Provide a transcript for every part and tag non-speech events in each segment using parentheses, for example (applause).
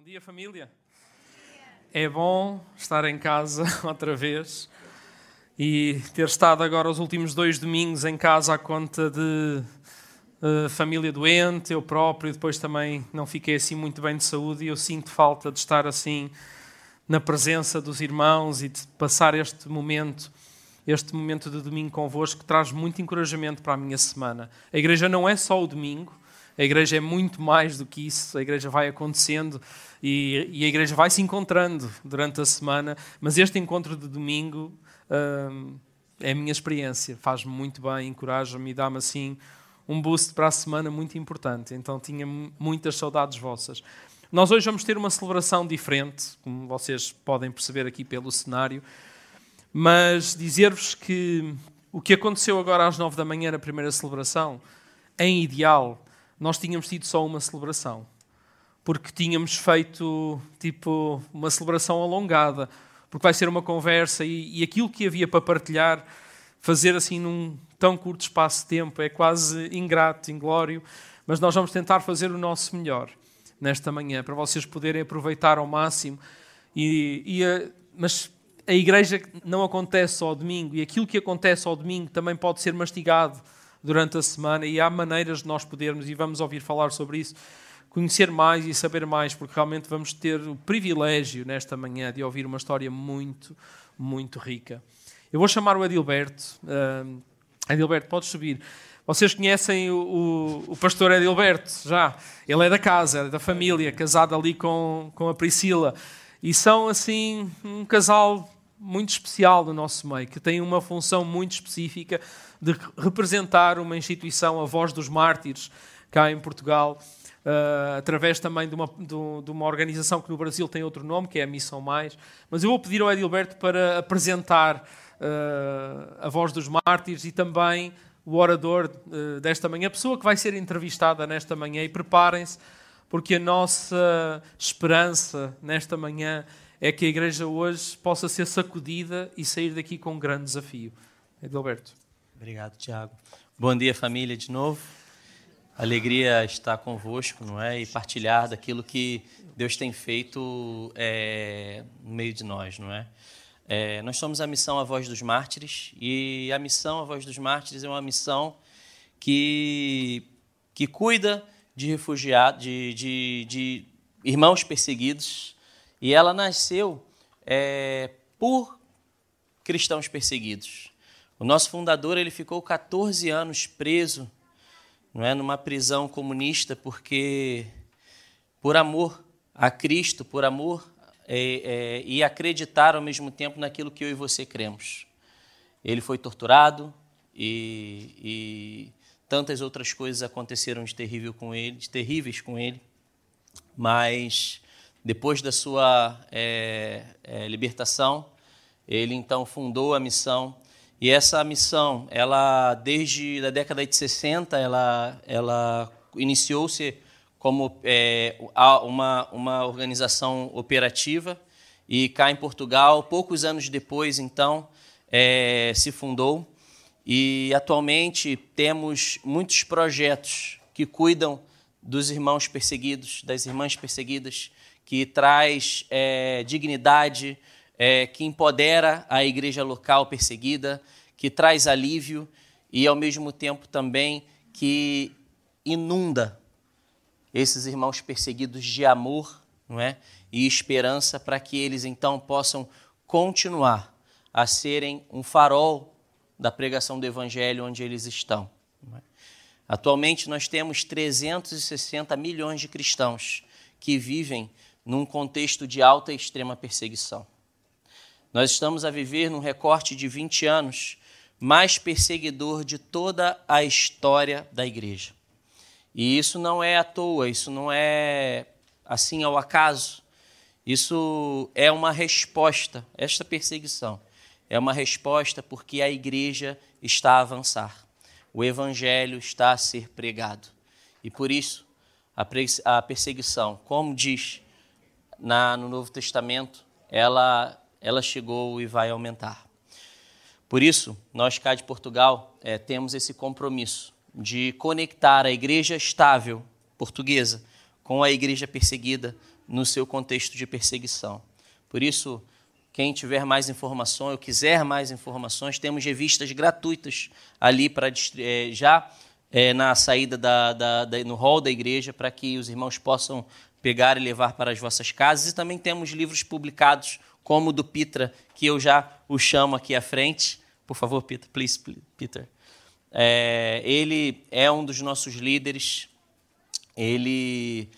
Bom dia, família. É bom estar em casa (laughs) outra vez e ter estado agora os últimos dois domingos em casa à conta de uh, família doente, eu próprio, depois também não fiquei assim muito bem de saúde e eu sinto falta de estar assim na presença dos irmãos e de passar este momento, este momento de domingo convosco que traz muito encorajamento para a minha semana. A igreja não é só o domingo, a igreja é muito mais do que isso, a igreja vai acontecendo e, e a igreja vai se encontrando durante a semana, mas este encontro de domingo hum, é a minha experiência, faz-me muito bem, encoraja-me e dá-me assim um boost para a semana muito importante. Então tinha muitas saudades vossas. Nós hoje vamos ter uma celebração diferente, como vocês podem perceber aqui pelo cenário, mas dizer-vos que o que aconteceu agora às nove da manhã na primeira celebração, em ideal, nós tínhamos tido só uma celebração, porque tínhamos feito tipo uma celebração alongada, porque vai ser uma conversa e, e aquilo que havia para partilhar, fazer assim num tão curto espaço de tempo é quase ingrato, inglório, mas nós vamos tentar fazer o nosso melhor nesta manhã para vocês poderem aproveitar ao máximo. E, e a, mas a igreja não acontece só ao domingo. E aquilo que acontece ao domingo também pode ser mastigado durante a semana e há maneiras de nós podermos, e vamos ouvir falar sobre isso, conhecer mais e saber mais, porque realmente vamos ter o privilégio nesta manhã de ouvir uma história muito, muito rica. Eu vou chamar o Adilberto. Uh, Adilberto, podes subir. Vocês conhecem o, o, o, pastor Adilberto, já. Ele é da casa, é da família, casado ali com, com a Priscila. E são, assim, um casal muito especial do nosso meio, que tem uma função muito específica de representar uma instituição, a Voz dos Mártires, cá em Portugal, uh, através também de uma, de, de uma organização que no Brasil tem outro nome, que é a Missão Mais. Mas eu vou pedir ao Edilberto para apresentar uh, a Voz dos Mártires e também o orador uh, desta manhã, a pessoa que vai ser entrevistada nesta manhã. E preparem-se, porque a nossa esperança nesta manhã é que a igreja hoje possa ser sacudida e sair daqui com um grande desafio. Edilberto. Obrigado, Tiago. Bom dia, família, de novo. Alegria estar convosco, não é? E partilhar daquilo que Deus tem feito é, no meio de nós, não é? é? Nós somos a missão A Voz dos Mártires e a missão A Voz dos Mártires é uma missão que, que cuida de refugiados, de, de, de irmãos perseguidos e ela nasceu é, por cristãos perseguidos. O nosso fundador ele ficou 14 anos preso, não é, numa prisão comunista, porque por amor a Cristo, por amor é, é, e acreditar ao mesmo tempo naquilo que eu e você cremos. Ele foi torturado e, e tantas outras coisas aconteceram de terrível com ele, de terríveis com ele, mas depois da sua é, é, libertação, ele então fundou a missão. E essa missão, ela desde a década de 60, ela, ela iniciou-se como é, uma, uma organização operativa. E cá em Portugal, poucos anos depois, então, é, se fundou. E atualmente temos muitos projetos que cuidam dos irmãos perseguidos, das irmãs perseguidas, que traz é, dignidade, é, que empodera a igreja local perseguida, que traz alívio e, ao mesmo tempo, também que inunda esses irmãos perseguidos de amor não é? e esperança para que eles então possam continuar a serem um farol da pregação do Evangelho onde eles estão. É? Atualmente nós temos 360 milhões de cristãos que vivem num contexto de alta e extrema perseguição. Nós estamos a viver num recorte de 20 anos mais perseguidor de toda a história da igreja. E isso não é à toa, isso não é assim ao acaso. Isso é uma resposta, esta perseguição é uma resposta porque a igreja está a avançar. O evangelho está a ser pregado. E por isso, a perseguição, como diz na, no Novo Testamento, ela ela chegou e vai aumentar. Por isso, nós cá de Portugal é, temos esse compromisso de conectar a igreja estável portuguesa com a igreja perseguida no seu contexto de perseguição. Por isso, quem tiver mais informações ou quiser mais informações, temos revistas gratuitas ali para é, já é, na saída da, da, da, no hall da igreja para que os irmãos possam pegar e levar para as vossas casas. E também temos livros publicados, como o do Pitra, que eu já o chamo aqui à frente. Por favor, Peter, please, Peter. É, ele é um dos nossos líderes. Ele,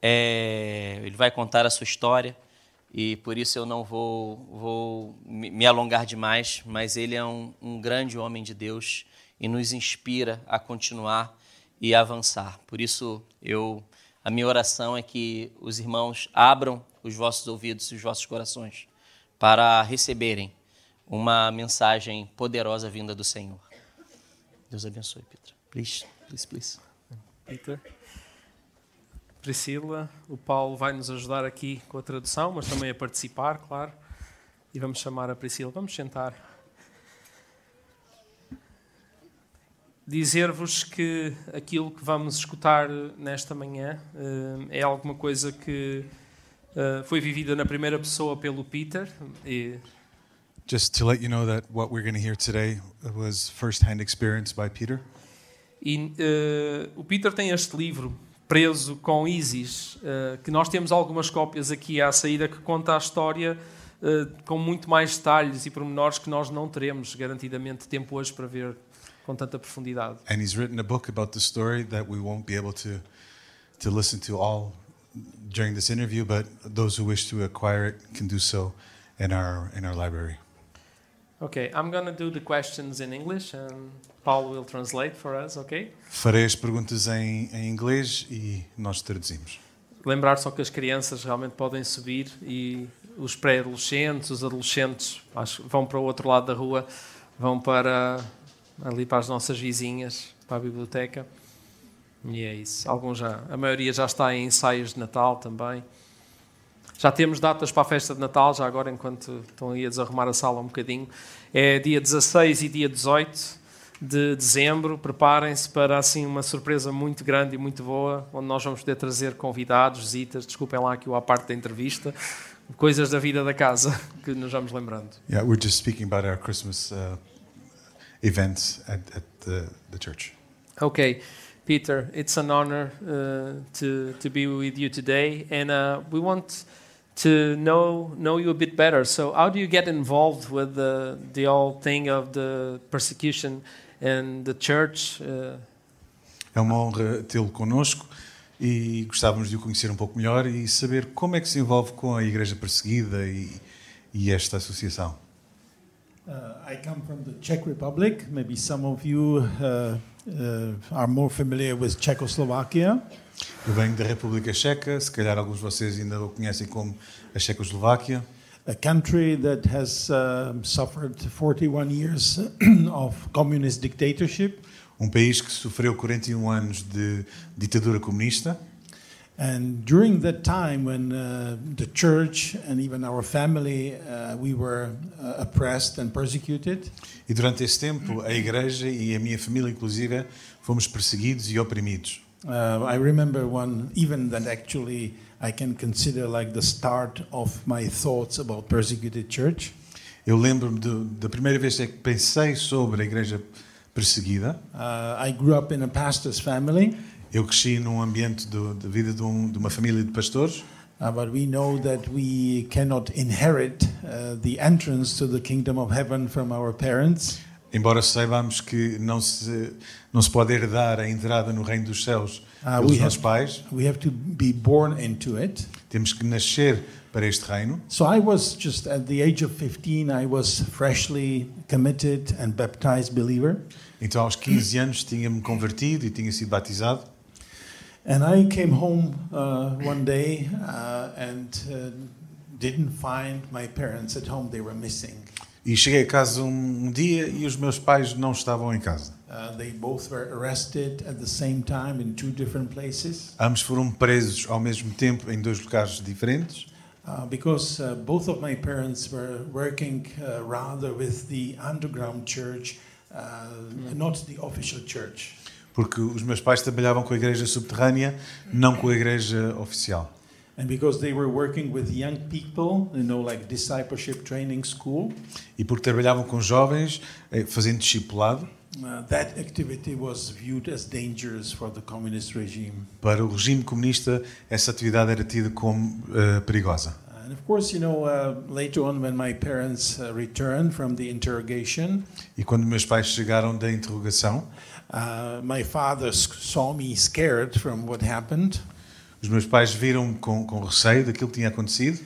é, ele vai contar a sua história e por isso eu não vou, vou me alongar demais, mas ele é um, um grande homem de Deus e nos inspira a continuar e avançar. Por isso eu a minha oração é que os irmãos abram os vossos ouvidos e os vossos corações para receberem uma mensagem poderosa vinda do Senhor. Deus abençoe, Peter. Please, please, please. Peter. Priscila, o Paulo vai nos ajudar aqui com a tradução, mas também a participar, claro. E vamos chamar a Priscila. Vamos sentar. Dizer-vos que aquilo que vamos escutar nesta manhã eh, é alguma coisa que eh, foi vivida na primeira pessoa pelo Peter. E Just to let you know that what we're going to hear today was first-hand experience by Peter. E uh, o Peter tem este livro preso com ISIS, uh, que nós temos algumas cópias aqui à saída que conta a história uh, com muito mais detalhes e pormenores que nós não teremos garantidamente tempo hoje para ver com tanta profundidade. And he's written a book about the story that we won't be able to to listen to all during this interview, but those who wish to acquire it can do so in our in our library. Okay, I'm going to do the questions in English and Paul will translate for us, okay? Farei as perguntas em, em inglês e nós traduzimos. Lembrar só que as crianças realmente podem subir e os pré-adolescentes, os adolescentes acho, vão para o outro lado da rua, vão para ali para as nossas vizinhas, para a biblioteca. E é isso. Alguns já, a maioria já está em ensaios de Natal também. Já temos datas para a festa de Natal, já agora, enquanto estão aí a desarrumar a sala um bocadinho. É dia 16 e dia 18 de dezembro. Preparem-se para assim uma surpresa muito grande e muito boa, onde nós vamos poder trazer convidados, visitas. Desculpem lá que eu à parte da entrevista, coisas da vida da casa (laughs) que nos vamos lembrando. Yeah, we're just speaking about our Christmas uh, events at, at the, the church. Okay. Peter, it's an honor uh, to, to be with you today, and uh, we want to know know you a bit better. So, how do you get involved with the the whole thing of the persecution and the church? Uh, é uma honra tê-lo conosco e gostávamos de o conhecer um pouco melhor e saber como é que se envolve com a Igreja Perseguida e, e esta associação. Uh, I come from the Czech Republic. Maybe some of you uh, uh, are more familiar with Czechoslovakia. Eu venho da República Checa, se calhar alguns de vocês ainda o conhecem como a Checoslováquia. A country that has uh, suffered 41 years (clears throat) of communist dictatorship. Um país que sofreu 41 anos de ditadura comunista. And during that time, when uh, the church and even our family, uh, we were uh, oppressed and persecuted. E durante esse tempo, a igreja e a minha família, inclusive, fomos perseguidos e oprimidos. Uh, I remember one even that actually I can consider like the start of my thoughts about persecuted church. Eu lembro-me da primeira vez que pensei sobre a igreja perseguida. Uh, I grew up in a pastor's family. Eu cresci num ambiente de vida de, um, de, uma família de pastores. Uh, but we know that we cannot inherit uh, the entrance to the kingdom of heaven from our parents. Embora saibamos que não se não se pode herdar a entrada no reino dos céus uh, pelos nossos pais. We have to be born into it. Temos que nascer para este reino. So I was just at the age of 15 I was freshly committed and baptized believer. Então aos 15 anos tinha-me convertido e tinha sido batizado. And I came home uh, one day uh, and uh, didn't find my parents at home. They were missing. E cheguei a casa um, dia e os meus pais não estavam em casa. Uh, they both were arrested at the same time in two different places. Ambos foram presos ao mesmo tempo em dois lugares diferentes. Uh, because uh, both of my parents were working uh, rather with the underground church, uh, not the official church. Porque os meus pais trabalhavam com a igreja subterrânea, não com a igreja oficial. And because they were working with young people, you know, like discipleship training school, E porque trabalhavam com jovens, eh, fazendo discipulado, uh, that activity was viewed as dangerous for the communist regime. para o regime comunista, essa atividade era tida como eh, perigosa. And of course, you know, uh, later on, when my parents uh, returned from the interrogation, E quando meus pais chegaram da interrogação, uh, my father saw me scared from what happened. os meus pais viram com, com receio daquilo que tinha acontecido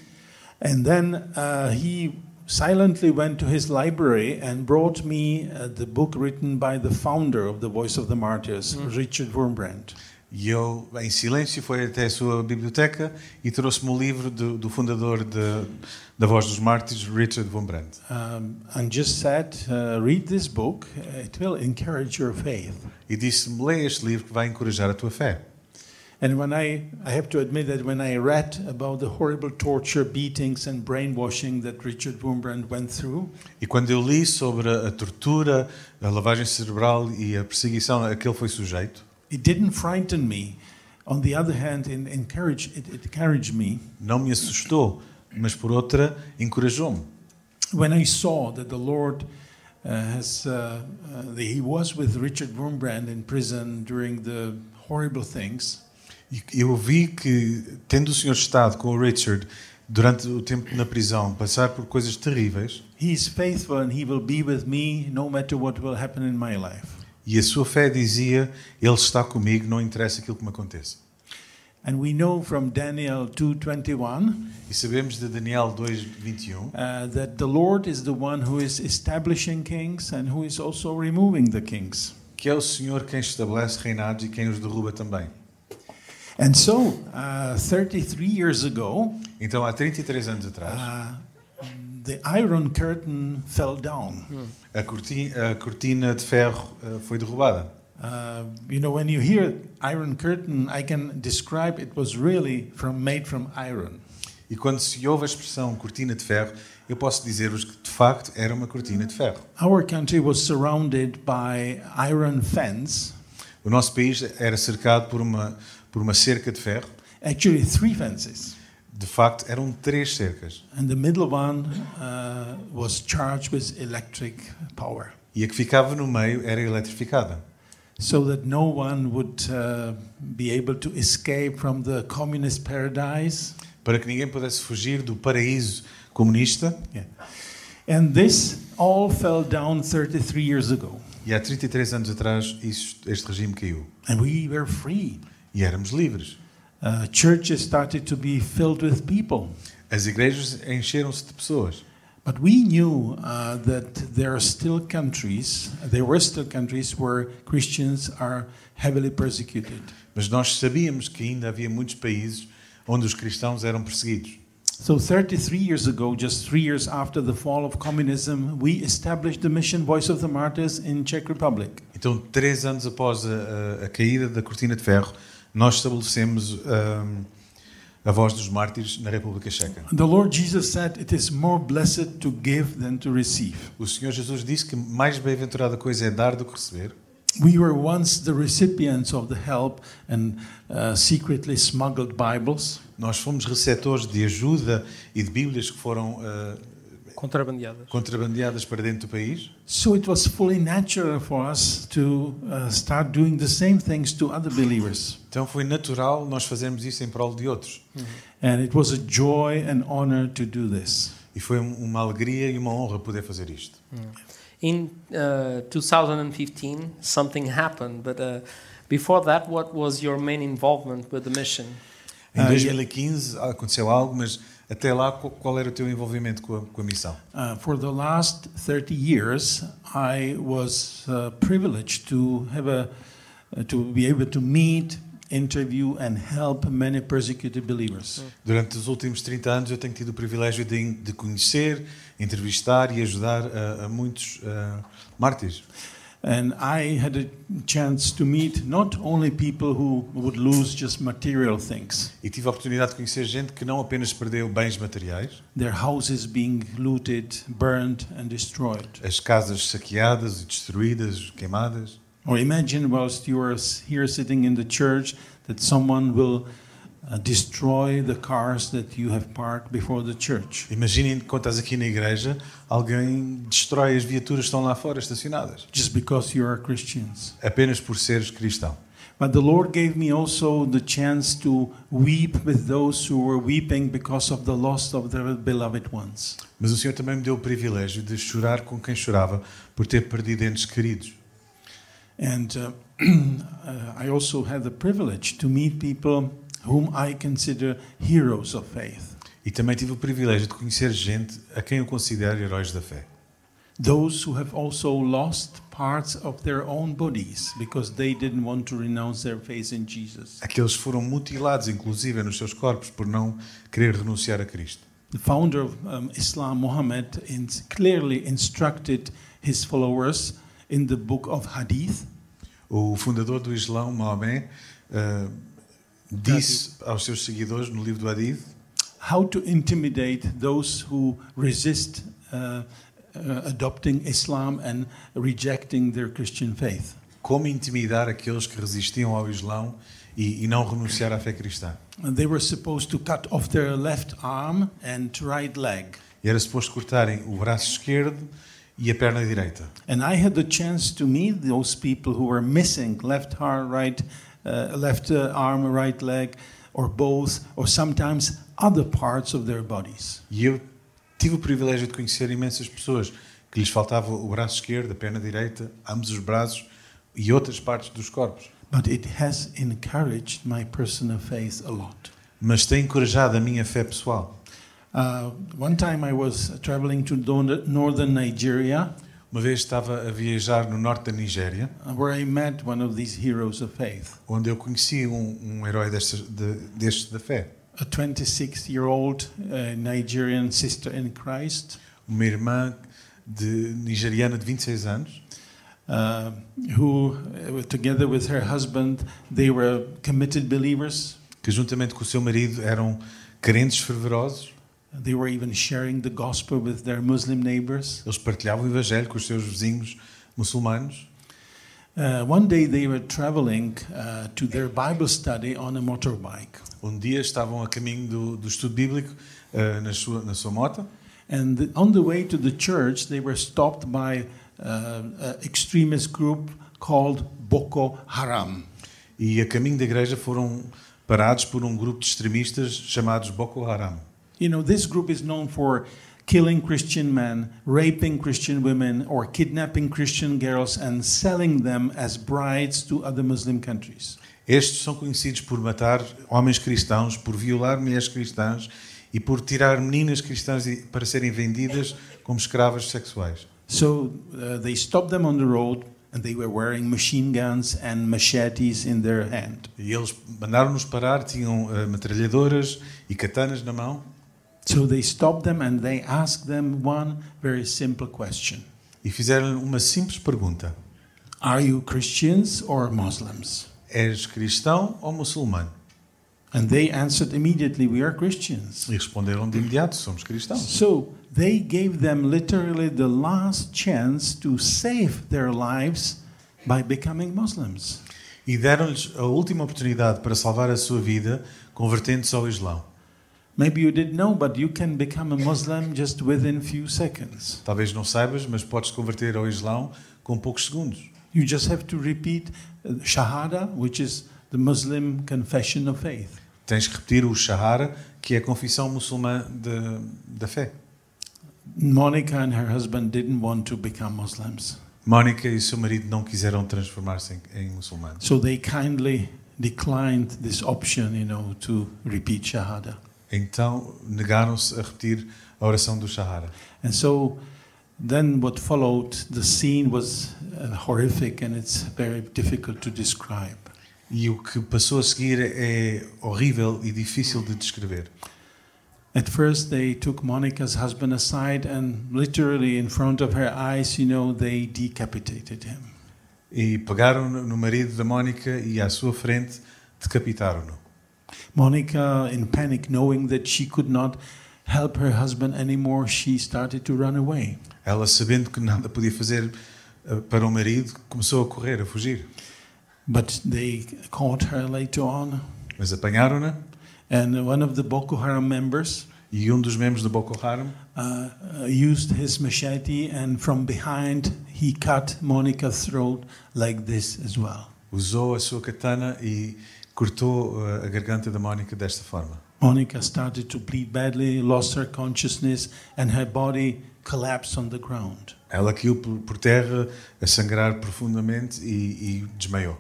And then uh, he silently went to his library and brought me uh, the book written by the founder of the Voice of the Martyrs, Richard Wurmbrand. E eu, em silêncio, foi até a sua biblioteca e trouxe-me o livro do, do fundador de, da Voz dos Mártires, Richard von Brandt. Um, and just said, uh, read this book, it will encourage your faith. E disse-me: lê este livro que vai encorajar a tua fé. And when I, I have to admit that when I read about the horrible torture, beatings, and brainwashing that Richard Wurmbrand went through, E quando eu li sobre a tortura, a lavagem cerebral e a perseguição a que ele foi sujeito, it didn't frighten me. On the other hand, it encouraged, it, it encouraged me não me assustou, mas por outra, encorajou-me. when I saw that the Lord uh, has, uh, uh, that He was with Richard Wurmbrand in prison during the horrible things. Eu vi que, tendo o senhor estado com o Richard durante o tempo na prisão, passar por coisas terríveis, He's faithful and He will be with me no matter what will happen in my life. E a sua fé dizia: Ele está comigo, não interessa aquilo que me aconteça. And we know from Daniel 2:21 E sabemos de Daniel 2:21 uh, that the Lord is the one who is establishing kings and who is also removing the kings. que é o Senhor quem estabelece reinados e quem os derruba também. And so, uh, 33 years ago, Então, há 33 anos atrás, uh, the Iron Curtain fell down. a cortina, a cortina de ferro eh, foi derrubada. Uh, you know, when you hear Iron Curtain, I can describe it was really from made from iron. E quando se ouve a expressão cortina de ferro, eu posso dizer-vos que de facto era uma cortina de ferro. Our country was surrounded by iron fence, O nosso país era cercado por uma, por uma cerca de ferro. actually three fences. De facto, eram três cercas. And the middle one uh, was charged with electric power, E a que ficava no meio era eletrificada. so that no one would uh, be able to escape from the communist paradise. Para que ninguém pudesse fugir do paraíso comunista. Yeah. And this all fell down 33 years ago. E há 33 anos atrás, isso, este regime caiu. And we were free. E éramos livres. Uh, churches started to be filled with people. As igrejas encheram-se de pessoas. But we knew uh, that there are still countries, there were still countries where Christians are heavily persecuted. Mas nós sabíamos que ainda havia muitos países onde os cristãos eram perseguidos. So 33 years ago, just three years after the fall of communism, we established the mission Voice of the Martyrs in Czech Republic. Então, três anos após a, a- a caída da cortina de ferro, nós estabelecemos ahm, a voz dos mártires na República Checa. The Lord Jesus said, It is more blessed to give than to receive. O Senhor Jesus disse que mais bem-aventurada coisa é dar do que receber. We were once the recipients of the help and uh, secretly smuggled Bibles. Nós fomos receptores de ajuda e de Bíblias que foram ah, Contrabandeadas. contrabandeadas para dentro do país. So it was fully natural for us to uh, start doing the same things to other believers. Então foi natural nós fazermos isso em prol de outros. And it was a joy and honor to do this. E foi um- uma alegria e uma honra poder fazer isto. In uh, 2015, something happened, but uh, before that, what was your main involvement with the mission? Em Ah, 2015 aconteceu algo, mas até lá qual- era o teu envolvimento com a, com a missão? Uh, for the last 30 years, I was uh, privileged to have a uh, to be able to meet, interview, and help many persecuted believers. Durante os últimos 30 anos eu tenho tido o privilégio de, de conhecer, entrevistar e ajudar a, a muitos ah, mártires. And I had a chance to meet not only people who would lose just material things, E tive a oportunidade de conhecer gente que não apenas perdeu bens materiais, their houses being looted, burned, and destroyed. as casas saqueadas e destruídas, queimadas. Or imagine whilst you are here sitting in the church that someone will destroy the cars that you have parked before the church. Imaginem quando estás aqui na igreja, alguém destrói as viaturas que estão lá fora estacionadas, just because you are Christians. apenas por seres cristão. But the Lord gave me also the chance to weep with those who were weeping because of the loss of their beloved ones. Mas o Senhor também me deu o privilégio de chorar com quem chorava por ter perdido entes queridos. And uh, (clears throat) uh, I also had the privilege to meet people whom I consider heroes of faith. E também tive o privilégio de conhecer gente a quem eu considero heróis da fé. Those who have also lost parts of their own bodies because they didn't want to renounce their faith in Jesus. Aqueles que foram mutilados, inclusive, nos seus corpos por não querer renunciar a Cristo. The founder of um, Islam, Muhammad, clearly instructed his followers in the book of Hadith O fundador do Islão, Maomé, eh, disse aos seus seguidores no livro do Hadith how to intimidate those who resist uh, uh, adopting Islam and rejecting their Christian faith. como intimidar aqueles que resistiam ao Islão e, e não renunciar à fé cristã. And they were supposed to cut off their left arm and right leg. E era suposto cortarem o braço esquerdo e a perna direita. And I had the chance to meet those people who were missing left arm, right, uh, left uh, arm, right leg, or both, or sometimes other parts of their bodies. E eu tive o privilégio de conhecer imensas pessoas que lhes faltava o braço esquerdo, a perna direita, ambos os braços e outras partes dos corpos. But it has encouraged my personal faith a lot. Mas tem encorajado a minha fé pessoal. Uh, one time I was traveling to northern Nigeria, Uma vez estava a viajar no norte da Nigéria, where I met one of these heroes of faith, onde eu conheci um, um herói destes, de, destes da fé. a 26 year old uh, Nigerian sister in Christ. Uma irmã de, nigeriana de 26 anos, uh, who, uh, together with her husband, they were committed believers. que juntamente com o seu marido eram crentes fervorosos. They were even sharing the gospel with their Muslim neighbors. Eles partilhavam o evangelho com os seus vizinhos muçulmanos. Uh, one day they were traveling uh, to their Bible study on a motorbike. Um dia estavam a caminho do, do estudo bíblico eh, na, sua, na sua moto And the- on the way to the church, they were stopped by uh, an extremist group called Boko Haram. e a caminho da igreja foram parados por um grupo de extremistas chamados Boko Haram. You know, this group is known for killing Christian men, raping Christian women, or kidnapping Christian girls and selling them as brides to other Muslim countries. Estes são conhecidos por matar homens cristãos, por violar mulheres cristãs e por tirar meninas cristãs para serem vendidas como escravas sexuais. So uh, they stopped them on the road and they were wearing machine guns and machetes in their hand. E eles mandaram-nos parar, tinham eh, metralhadoras e katanas na mão So they stopped them and they asked them one very simple question e fizeram uma simples pergunta: Are you Christians or Muslims? És cristão ou muçulmano? And they answered immediately, We are Christians. E responderam de imediato: Somos cristãos. So they gave them literally the last chance to save their lives by becoming Muslims. E deram-lhes a última oportunidade para salvar a sua vida, convertendo-se ao Islão. Maybe you didn't know, but you can become a Muslim just within few seconds. Talvez não saibas, mas podes converter ao Islão com poucos segundos. You just have to repeat uh, Shahada, which is the Muslim confession of faith. Tens que repetir o Shahada, que é a confissão muçulmã de, da fé. Monica and her husband didn't want to become Muslims. Mónica e seu marido não quiseram transformar-se em, em muçulmanos. So they kindly declined this option, you know, to repeat Shahada. Então negaram-se a repetir a oração do Shahara. And so then what followed, the scene was uh, horrific and it's very difficult to describe. E o que passou a seguir é horrível e difícil de descrever. At first, they took Monica's husband aside and literally in front of her eyes, you know, they decapitated him. E pegaram no no marido da Mónica e à sua frente decapitaram-no. Monica, in panic, knowing that she could not help her husband anymore, she started to run away. Ela, sabendo que nada podia fazer eh, para o marido, começou a correr, a fugir. But they caught her later on, Mas apanharam-na And one of the Boko Haram members E um dos membros do Boko Haram uh, uh, used his machete and from behind he cut Monica's throat like this as well. usou a sua katana e cortou uh, a garganta da Mónica desta forma. Monica started to bleed badly, lost her consciousness, and her body collapsed on the ground. Ela caiu por, terra a sangrar profundamente e, e desmaiou.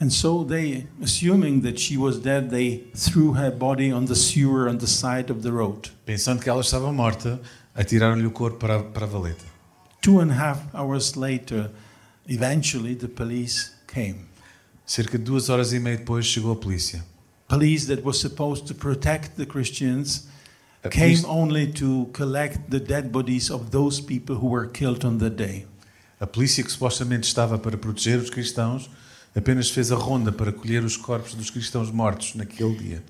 And so they, assuming that she was dead, they threw her body on the sewer on the side of the road. Pensando que ela estava morta, atiraram-lhe o corpo para, para a valeta. Two and a half hours later, eventually the police came. Cerca de duas horas e meia depois chegou a polícia. Police that was supposed to protect the Christians A came polícia, only to collect the dead bodies of those people who were killed on that day. a polícia que supostamente estava para proteger os cristãos apenas fez a ronda para colher os corpos dos cristãos mortos naquele dia.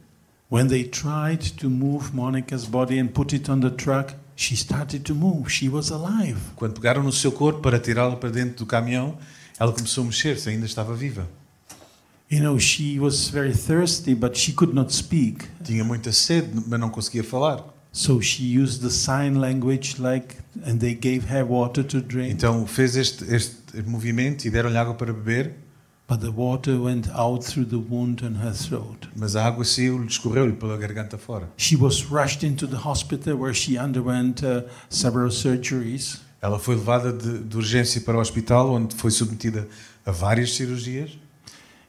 When they tried to move Monica's body and put it on the truck, she started to move. She was alive. Quando pegaram no seu corpo para tirá-la para dentro do caminhão, ela começou a mexer-se, ainda estava viva. You know, she was very thirsty, but she could not speak. Tinha muita sede, mas não conseguia falar. So she used the sign language, like, and they gave her water to drink. Então fez este, este movimento e deram-lhe água para beber, But the water went out through the wound on her throat. mas a água saiu-lhe, escorreu-lhe pela garganta fora. She was rushed into the hospital where she underwent uh, several surgeries. Ela foi levada de, de urgência para o hospital, onde foi submetida a várias cirurgias.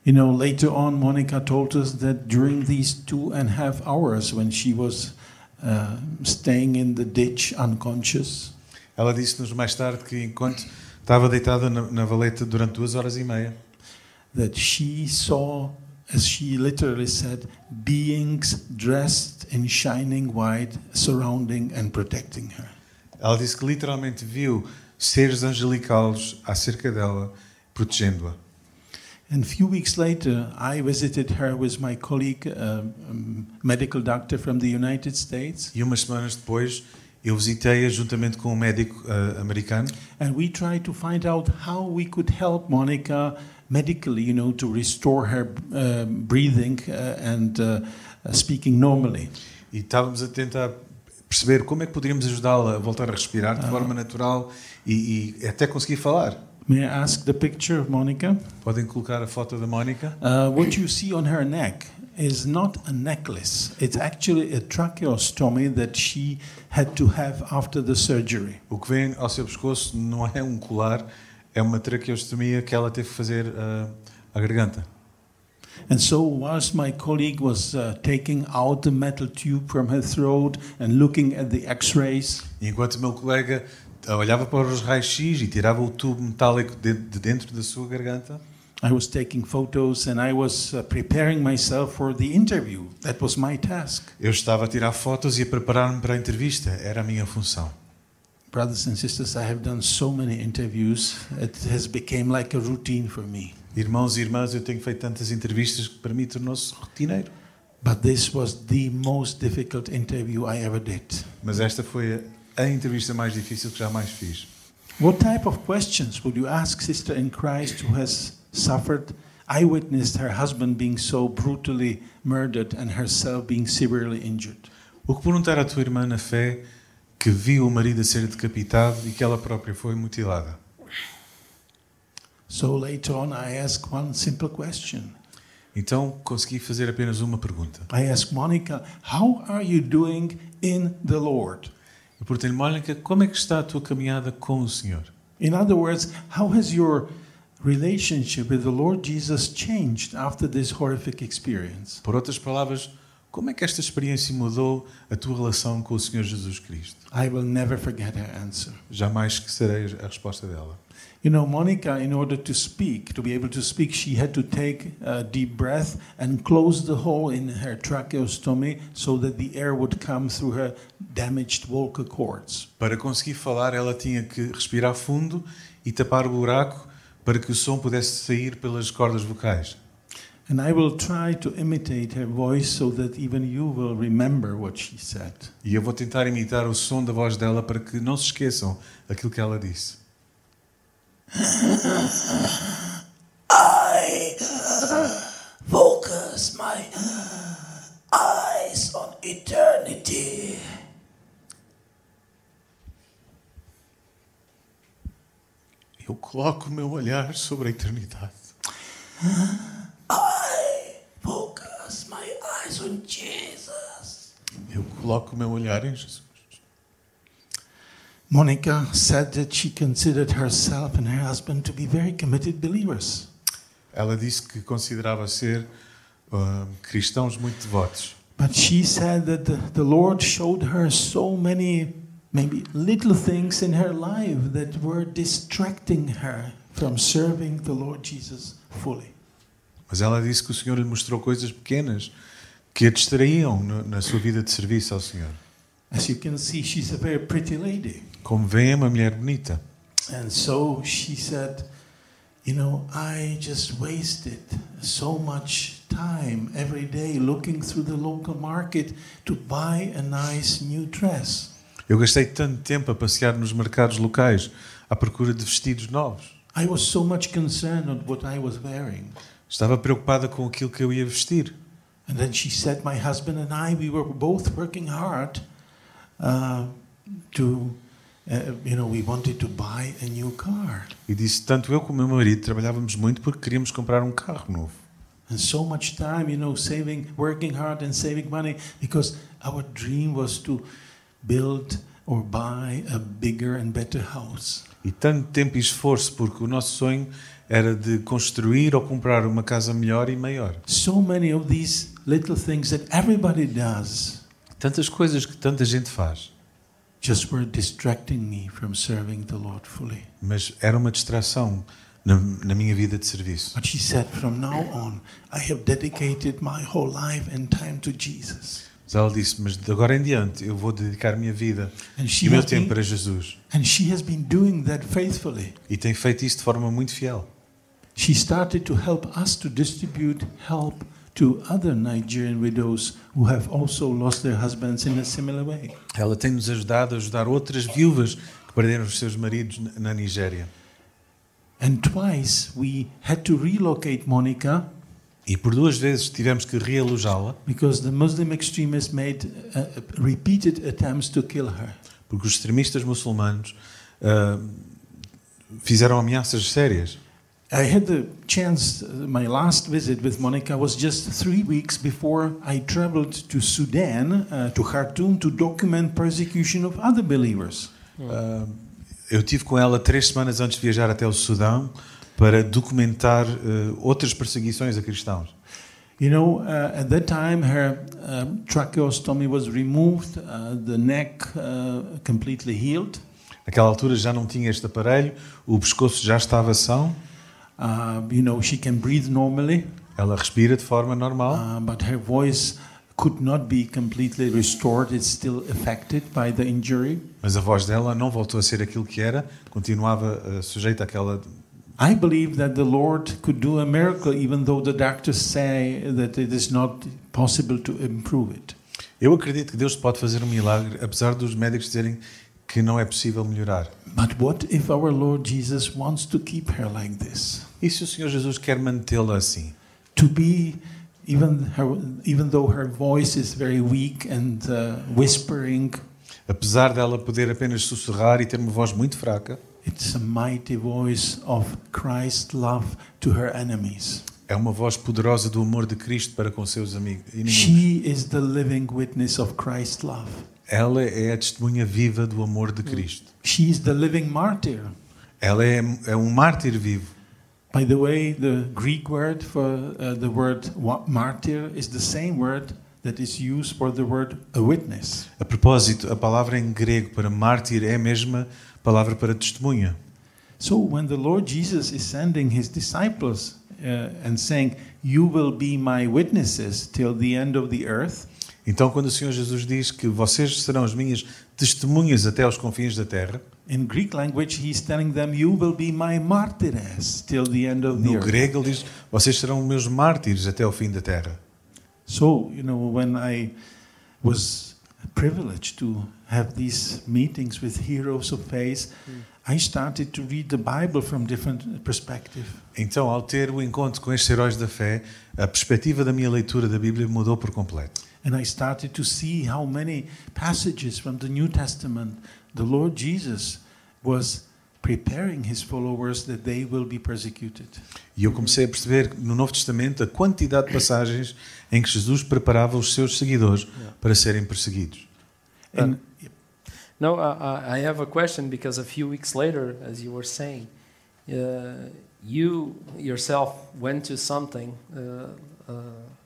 You know, later on, Monica told us that during these two and a half hours when she was uh, staying in the ditch unconscious, Ela disse-nos mais tarde que enquanto estava deitada na, na valeta durante duas horas e meia, that she saw, as she literally said, beings dressed in shining white surrounding and protecting her. ela disse que literalmente viu seres angelicais acerca dela, protegendo-a. And a few weeks later, I visited her with my colleague, uh, um, medical doctor from the United States, E umas semanas depois, eu visitei-a juntamente com um médico ah, americano and we tried to find out how we could help Monica medically, you know, to restore her uh, breathing uh, and uh, uh, speaking normally. e estávamos a tentar perceber como é que poderíamos ajudá-la a voltar a respirar de forma natural e, e até conseguir falar. May I ask the picture of Monica? Podem colocar a foto da Mónica. Uh, what you see on her neck is not a necklace. It's actually a tracheostomy that she had to have after the surgery. O que vem ao seu pescoço não é um colar, é uma traqueostomia que ela teve que fazer ah, à garganta. And so, whilst my colleague was uh, taking out the metal tube from her throat and looking at the x rays, E enquanto meu colega olhava para os raios-x e tirava o tubo metálico de, de dentro da sua garganta, I was taking photos and I was uh, preparing myself for the interview. That was my task. eu estava a tirar fotos e a preparar-me para a entrevista. Era a minha função. Brothers and sisters, I have done so many interviews, it has become like a routine for me. Irmãos e irmãs, eu tenho feito tantas entrevistas que para mim tornou-se rotineiro. But this was the most difficult interview I ever did. Mas esta foi a, entrevista mais difícil que jamais fiz. What type of questions would you ask sister in Christ who has suffered? I witnessed her husband being so brutally murdered and herself being severely injured. O que perguntar à tua irmã na fé que viu o marido a ser decapitado e que ela própria foi mutilada? So later on, I asked one simple question. Então consegui fazer apenas uma pergunta. I asked Monica, How are you doing in the Lord? Eu perguntei-lhe, Mónica, como é que está a tua caminhada com o Senhor? In other words, how has your relationship with the Lord Jesus changed after this horrific experience? Por outras palavras, como é que esta experiência mudou a tua relação com o Senhor Jesus Cristo? I will never forget her answer. Jamais esquecerei a resposta dela. You know, Monica, in order to speak, to be able to speak, she had to take a deep breath and close the hole in her tracheostomy so that the air would come through her damaged vocal cords. Para conseguir falar, ela tinha que respirar fundo e tapar o buraco para que o som pudesse sair pelas cordas vocais. And I will try to imitate her voice so that even you will remember what she said. E eu vou tentar imitar o som da voz dela para que não se esqueçam aquilo que ela disse. I focus my eyes on eternity. Eu coloco meu olhar sobre a eternidade. I focus my eyes on Jesus. Eu coloco meu olhar em Jesus. Monica said that she considered herself and her husband to be very committed believers. Ela disse que considerava ser ah, cristãos muito devotos. But she said that the, the Lord showed her so many, maybe little things in her life that were distracting her from serving the Lord Jesus fully. Mas ela disse que o Senhor lhe mostrou coisas pequenas que a distraíam no- na sua vida de serviço ao Senhor. As you can see, she's a very pretty lady. Como vem, é uma mulher bonita. And so she said, You know, I just wasted so much time every day looking through the local market to buy a nice new dress. Eu gastei tanto tempo a passear nos mercados locais à procura de vestidos novos. I was so much concerned with what I was wearing. Estava preocupada com aquilo que eu ia vestir. And then she said, My husband and I, we were both working hard uh, to, you know, we wanted to buy a new car. E disse: tanto eu como meu marido trabalhávamos muito porque queríamos comprar um carro novo. And so much time, you know, saving, working hard and saving money because our dream was to build or buy a bigger and better house. E tanto tempo e esforço porque o nosso sonho era de construir ou comprar uma casa melhor e maior. So many of these little things that everybody does Tantas coisas que tanta gente faz, just were distracting me from serving the Lord fully. mas era uma distração na, na minha vida de serviço. But she said, from now on, I have dedicated my whole life and time to Jesus. Mas ela disse: Mas de agora em diante eu vou dedicar minha vida e o meu tempo been, para Jesus. and she has been doing that faithfully. E tem feito isso de forma muito fiel. She started to help us to distribute help to other Nigerian widows who have also lost their husbands in a similar way. Ela tem nos ajudado a ajudar outras viúvas que perderam os seus maridos na- Nigéria. And twice we had to relocate Monica E por duas vezes tivemos que realojá-la because the Muslim extremists made uh, repeated attempts to kill her. porque os extremistas muçulmanos ah, fizeram ameaças sérias. I had the chance, uh, my last visit with Monica was just three weeks before I traveled to Sudan, uh, to Khartoum, to document persecution of other believers. Ah, eu tive com ela três semanas antes de viajar até o Sudão para documentar ah, outras perseguições a cristãos. You know, uh, at that time, her um, tracheostomy was removed, uh, the neck uh, completely healed. Naquela altura já não tinha este aparelho, o pescoço já estava são, Uh, you know, she can breathe normally, ela respira de forma normal, uh, but her voice could not be completely restored. It's still affected by the injury. mas a voz dela não voltou a ser aquilo que era, continuava ah, sujeita àquela. I believe that the Lord could do a miracle, even though the doctors say that it is not possible to improve it. Eu acredito que Deus pode fazer um milagre, apesar dos médicos dizerem que não é possível melhorar. But what if our Lord Jesus wants to keep her like this? E se o Senhor Jesus quer mantê-la assim? To be, even, her, even though her voice is very weak and uh, whispering, Apesar dela poder apenas sussurrar e ter uma voz muito fraca, it's a mighty voice of Christ's love to her enemies. é uma voz poderosa do amor de Cristo para com seus amigos, inimigos. She is the living witness of Christ's love. Ela é a testemunha viva do amor de Cristo. She is the living martyr. Ela é, é um mártir vivo. By the way, the Greek word for uh, the word martyr is the same word that is used for the word a witness. A propósito, a palavra em grego para mártir é a mesma palavra para testemunha. So when the Lord Jesus is sending his disciples uh, and saying, "You will be my witnesses till the end of the earth," Então, quando o Senhor Jesus diz que vocês serão as minhas testemunhas até aos confins da terra, in Greek language he's telling them, "You will be my martyrs till the end of the no earth." grego ele diz: vocês serão meus mártires até ao fim da terra. So, you know, when I was privileged to have these meetings with heroes of faith, I started to read the Bible from different perspective. Então, ao ter o encontro com estes heróis da fé, a perspectiva da minha leitura da Bíblia mudou por completo. And I started to see how many passages from the New Testament the Lord Jesus was preparing his followers that they will be persecuted. E eu comecei a perceber no Novo Testamento a quantidade de passagens em que Jesus preparava os seus seguidores para serem perseguidos. And No, I, I have a question because a few weeks later, as you were saying, uh, you yourself went to something uh, uh,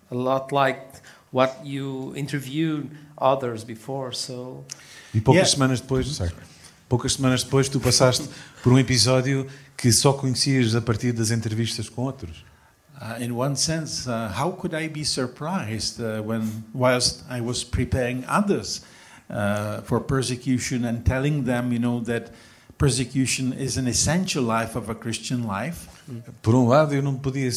a lot like what you interviewed others before. So, E poucas Yeah. semanas depois, sorry, poucas semanas depois tu passaste por um episódio que só conhecias a partir das entrevistas com outros. Uh, in one sense, uh, how could I be surprised uh, when, whilst I was preparing others uh, for persecution and telling them, you know, that persecution is an essential life of a Christian life? Por um lado, eu não podia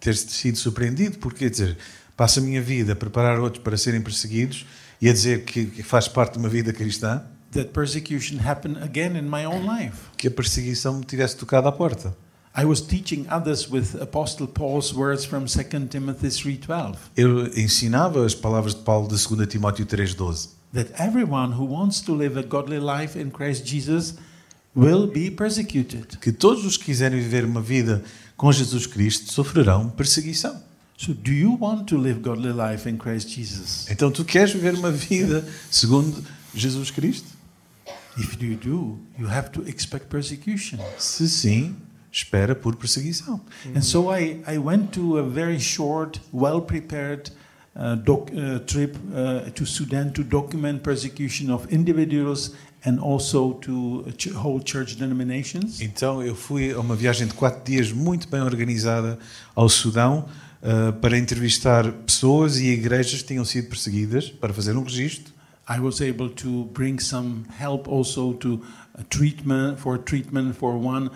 ter sido surpreendido, porque quer dizer, passo a minha vida a preparar outros para serem perseguidos e a dizer que que faz parte de uma vida cristã, That persecution happened again in my own life. que a perseguição me tivesse tocado à porta. I was teaching others with Apostle Paul's words from 2 Timothy 3:12 Eu ensinava as palavras de Paulo de 2 Timóteo 3,12. that everyone who wants to live a godly life in Christ Jesus will be persecuted. Que todos os que quiserem viver uma vida com Jesus Cristo sofrerão perseguição. So do you want to live godly life in Christ Jesus? Então tu queres viver uma vida segundo Jesus Cristo? If you do, you have to expect persecution. Se sim, espera por perseguição. And so I, I went to a very short, well prepared uh, doc, uh, trip uh, to Sudan to document persecution of individuals and also to whole church denominations. Então eu fui a uma viagem de quatro dias muito bem organizada ao Sudão ah, para entrevistar pessoas e igrejas que tinham sido perseguidas para fazer um registro. I was able to bring some help also to a treatment for treatment for one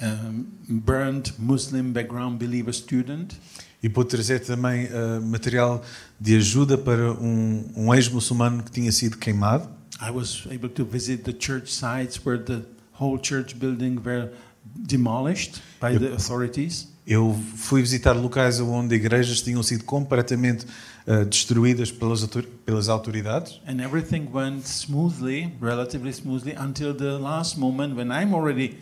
um, burned Muslim background believer student. E pude trazer também ah, material de ajuda para um, um ex-muçulmano que tinha sido queimado. I was able to visit the church sites where the whole church building were demolished by Yep. the authorities. Eu fui visitar locais onde igrejas tinham sido completamente ah, destruídas pelas, pelas autoridades. And everything went smoothly, relatively smoothly, until the last moment when I'm already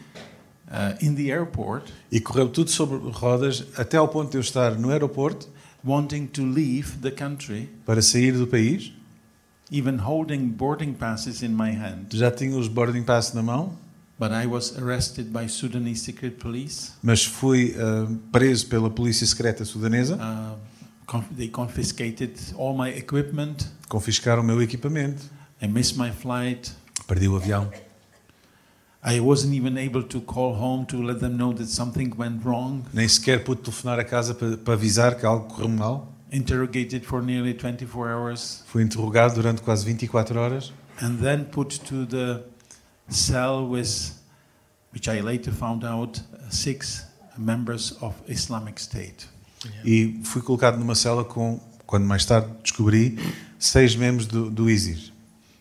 uh, in the airport, E correu tudo sobre rodas até ao ponto de eu estar no aeroporto wanting to leave the country, para sair do país. even holding boarding passes in my hand. Já tinha os boarding pass na mão, But I was arrested by Sudanese secret police. mas fui ah, preso pela polícia secreta sudanesa. Uh, conf- they confiscated all my equipment. Confiscaram o meu equipamento. I missed my flight. Perdi o avião. I wasn't even able to call home to let them know that something went wrong. Nem sequer pude telefonar a casa para, para avisar que algo correu mal. Interrogated for nearly 24 hours. Fui interrogado durante quase 24 horas. and then put to the cell with, which I later found out, six members of Islamic State. E fui colocado numa cela com, quando mais tarde descobri, seis membros do, do ISIS.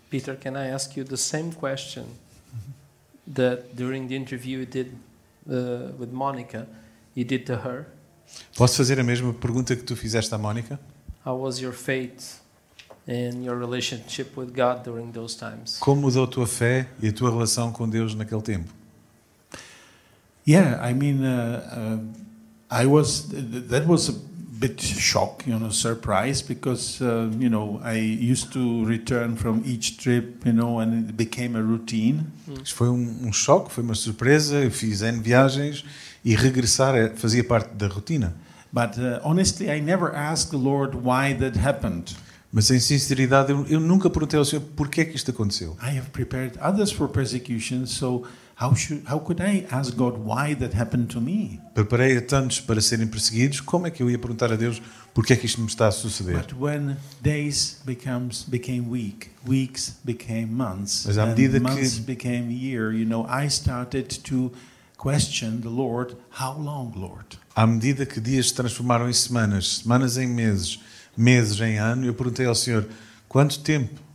Peter, can I ask you the same question that during the interview you did uh, with Monica, you did to her? Posso fazer a mesma pergunta que tu fizeste à Mónica? How was your faith and your relationship with God during those times? Como mudou a tua fé e a tua relação com Deus naquele tempo? Yeah, I mean, uh, uh, I was, th- th- that was a bit shock, you know, surprise, because, uh, you know, I used to return from each trip, you know, and it became a routine. Isto foi um, um choque, foi uma surpresa. Eu fiz N viagens e regressar é- fazia parte da rotina. But uh, honestly, I never asked the Lord why that happened. Mas em sinceridade, eu, eu nunca perguntei ao Senhor porquê é que isto aconteceu. I have prepared others for persecution, so how should how could I ask God why that happened to me? Preparei a tantos para serem perseguidos, como é que eu ia perguntar a Deus porquê é que isto me está a suceder? But when days becomes became week, weeks became months, Mas à medida que- months became year, you know, I started to question the Lord, how long, Lord? À medida que dias se transformaram em semanas, semanas em meses, meses em ano, eu perguntei ao Senhor quanto tempo?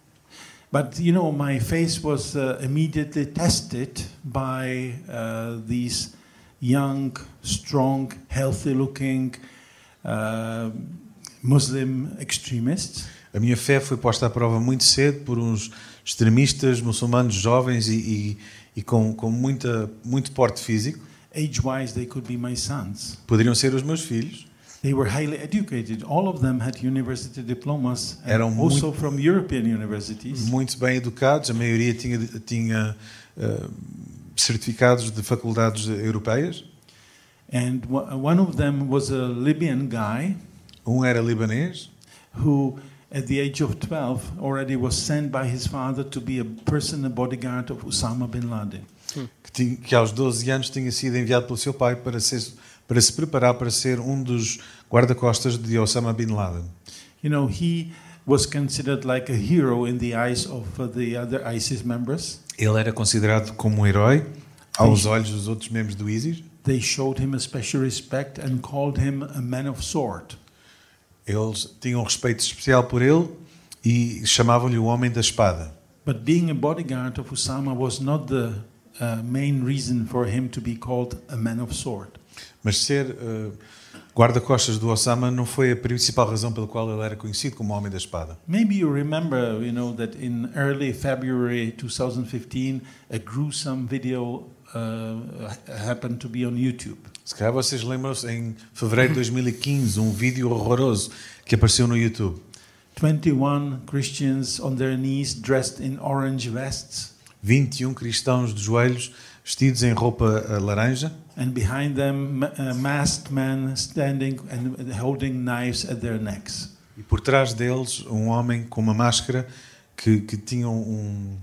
But you know, my faith was uh, immediately tested by uh, these young, strong, healthy-looking uh, Muslim extremists. A minha fé foi posta à prova muito cedo por uns extremistas muçulmanos jovens e, e, e com, com muita, muito porte físico. Age-wise, they could be my sons. Poderiam ser os meus filhos. They were highly educated. All of them had university diplomas, Eram also muito- from European universities. muito bem educados, a maioria tinha, tinha eh, certificados de faculdades europeias. And one one of them was a Libyan guy Um era libanês, who, at the age of 12, already was sent by his father to be a personal bodyguard of Osama bin Laden. que, tinha, que aos 12 anos tinha sido enviado pelo seu pai para, ser, para se preparar para ser um dos guarda-costas de Osama Bin Laden. You know, he was considered like a hero in the eyes of uh, the other ISIS members. Ele era considerado como um herói aos olhos dos outros membros do ISIS. They showed him a special respect and called him a man of sword. Eles tinham um respeito especial por ele e chamavam-lhe o homem da espada. But being a bodyguard of Osama was not the uh, main reason for him to be called a man of sword. Mas ser eh, guarda-costas do Osama não foi a principal razão pela qual ele era conhecido como o homem da espada. Maybe you remember, you know, that in early February 2015, a gruesome video uh, happened to be on YouTube. Se calhar vocês lembram-se em fevereiro de 2015 um vídeo horroroso que apareceu no YouTube. 21 Christians on their knees dressed in orange vests, 21 cristãos de joelhos vestidos em roupa eh, laranja and behind them, ma- masked men standing and holding knives at their necks. e por trás deles um homem com uma máscara que, que tinha um,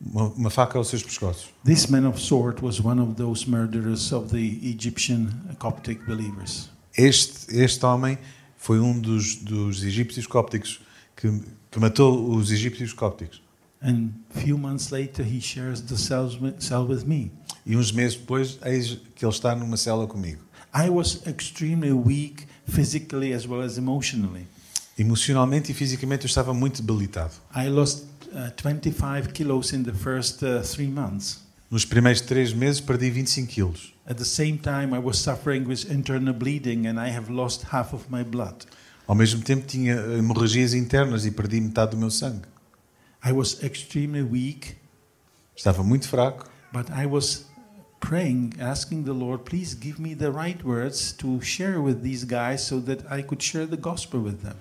uma, uma faca aos seus pescoços. This man of sword was one of those murderers of the Egyptian Coptic believers. Este, este homem foi um dos, dos egípcios cópticos que, que matou os egípcios cópticos. And few months later, he shares the cell with, me. E uns meses depois, eis que ele está numa cela comigo. I was extremely weak physically as well as emotionally. Emocionalmente e fisicamente eu estava muito debilitado. I lost uh, 25 kilos in the first uh, three months. Nos primeiros três meses perdi 25 quilos. At the same time, I was suffering with internal bleeding and I have lost half of my blood. Ao mesmo tempo tinha hemorragias internas e perdi metade do meu sangue. I was extremely weak, Estava muito fraco, but I was praying, asking the Lord, please give me the right words to share with these guys so that I could share the gospel with them.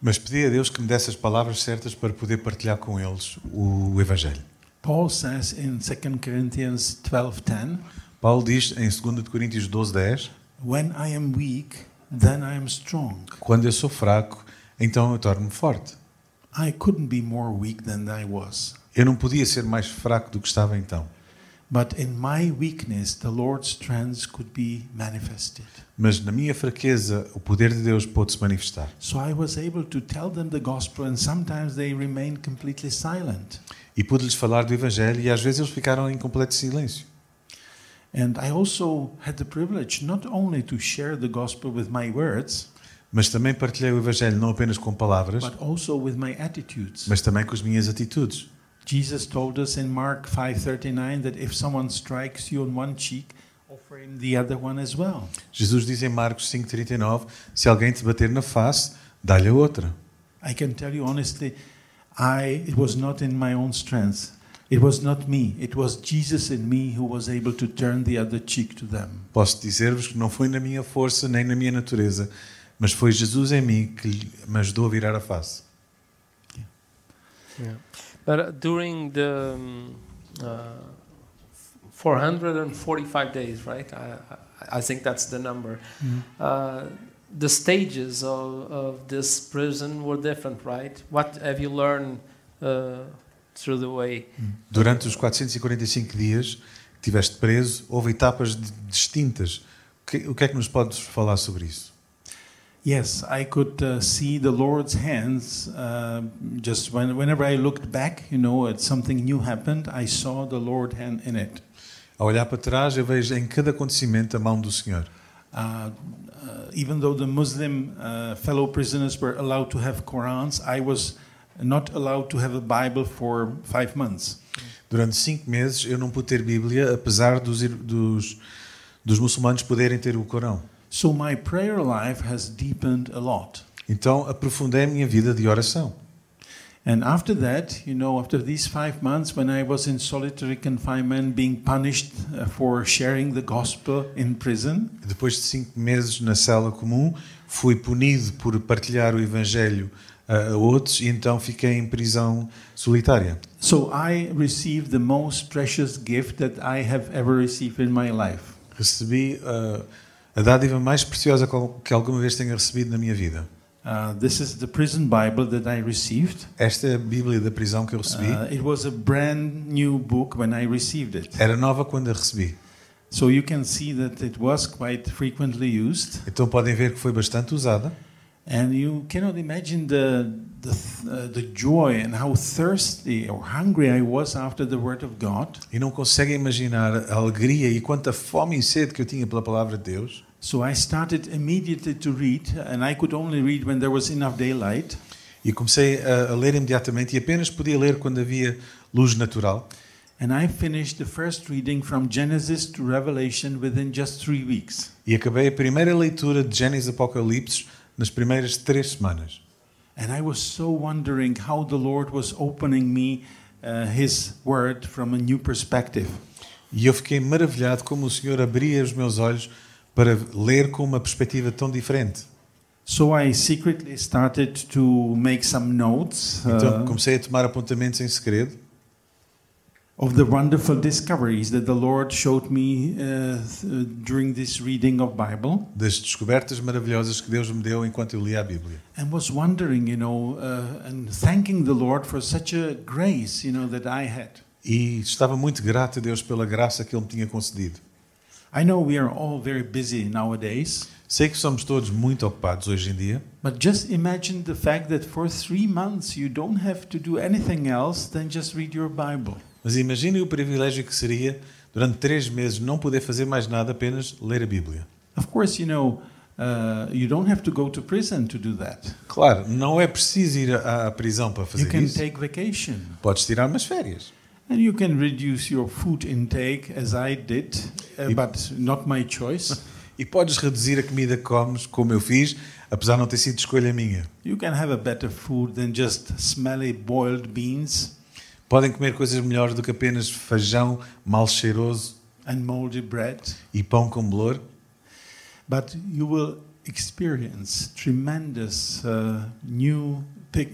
mas pedi a Deus que me desse as palavras certas para poder partilhar com eles o Evangelho. Paul says in 2 Corinthians 12:10, Paulo diz em 2 de Coríntios 12, 10, "When I am weak, then I am strong." quando eu sou fraco, então eu torno-me forte. I couldn't be more weak than I was. Eu não podia ser mais fraco do que estava então. But in my weakness, the Lord's strength could be manifested. Mas na minha fraqueza, o poder de Deus pôde se manifestar. So I was able to tell them the gospel, and sometimes they remained completely silent. E pude-lhes falar do Evangelho e às vezes eles ficaram em completo silêncio. And I also had the privilege not only to share the gospel with my words, Mas também partilhei o Evangelho não apenas com palavras, but also with my attitudes. mas também com as minhas atitudes. Jesus told us in Mark 5:39 that if someone strikes you on one cheek, offer him the other one as well. Jesus diz em Marcos 5,39: Se alguém te bater na face, dá-lhe a outra. I can tell you honestly, I it was not in my own strength. It was not me. It was Jesus in me who was able to turn the other cheek to them. Posso dizer-vos que não foi na minha força nem na minha natureza, mas foi Jesus em mim que lhe- me ajudou a virar a face. Yeah. But uh, during the um, uh, 445 days, right? I, I think that's the number. Uh, the stages of, of this prison were different, right? What have you learned uh, through the way? Durante os 445 dias que estiveste preso, houve etapas di- distintas. O que, o que é que nos podes falar sobre isso? Yes, I could uh, see the Lord's hands. Uh, just when, whenever I looked back, you know, at something new happened, I saw the Lord hand in it. Ao olhar para trás, eu vejo em cada acontecimento a mão do Senhor. Uh, uh, even though the Muslim uh, fellow prisoners were allowed to have Qurans, I was not allowed to have a Bible for five months. Durante cinco meses eu não pude ter Bíblia, apesar dos, dos, dos muçulmanos poderem ter o Corão. So my prayer life has deepened a lot. Então aprofundei a minha vida de oração. And after that, you know, after these five months, when I was in solitary confinement, being punished uh, for sharing the gospel in prison, Depois de cinco meses na cela comum, fui punido por partilhar o Evangelho a a outros e então fiquei em prisão solitária. so I received the most precious gift that I have ever received in my life. Recebi uh, a dádiva mais preciosa que alguma vez tenha recebido na minha vida. Uh, this is the prison Bible that I received. Esta é a Bíblia da prisão que eu recebi. Uh, it was a brand new book when I received it. Era nova quando a recebi. So you can see that it was quite frequently used. Então podem ver que foi bastante usada. And you cannot imagine the, the, uh, the joy and how thirsty or hungry I was after the Word of God. E não conseguem imaginar a alegria e quanta fome e sede que eu tinha pela palavra de Deus. So I started immediately to read, and I could only read when there was enough daylight. E comecei a, a ler imediatamente e apenas podia ler quando havia luz natural. And I finished the first reading from Genesis to Revelation within just three weeks. E acabei a primeira leitura de Gênesis Apocalipse nas primeiras três semanas. And I was so wondering how the Lord was opening me uh, His Word from a new perspective. E eu fiquei maravilhado como o Senhor abria os meus olhos para ler com uma perspectiva tão diferente. So I secretly started to make some notes Então uh, comecei a tomar apontamentos em segredo of the wonderful discoveries that the Lord showed me uh, during this reading of Bible, das descobertas maravilhosas que Deus me deu enquanto eu lia a Bíblia. and was wondering, you know, uh, and thanking the Lord for such a grace, you know, that I had. E estava muito grato a Deus pela graça que Ele me tinha concedido. I know we are all very busy nowadays, Sei que somos todos muito ocupados hoje em dia, but just imagine the fact that for three months you don't have to do anything else than just read your Bible. Mas imaginem o privilégio que seria, durante três meses, não poder fazer mais nada, apenas ler a Bíblia. Of course, you know, uh, you don't have to go to prison to do that. Claro, não é preciso ir à, à prisão para You fazer can isso. take vacation. Podes tirar umas férias. And you can reduce your food intake as I did, uh, Yep. but not my choice. (laughs) E podes reduzir a comida que comes, como eu fiz, apesar de não ter sido escolha minha. You can have a better food than just smelly boiled beans Podem comer coisas melhores do que apenas feijão mal cheiroso and moldy bread, e pão com bolor. but you will experience tremendous uh, new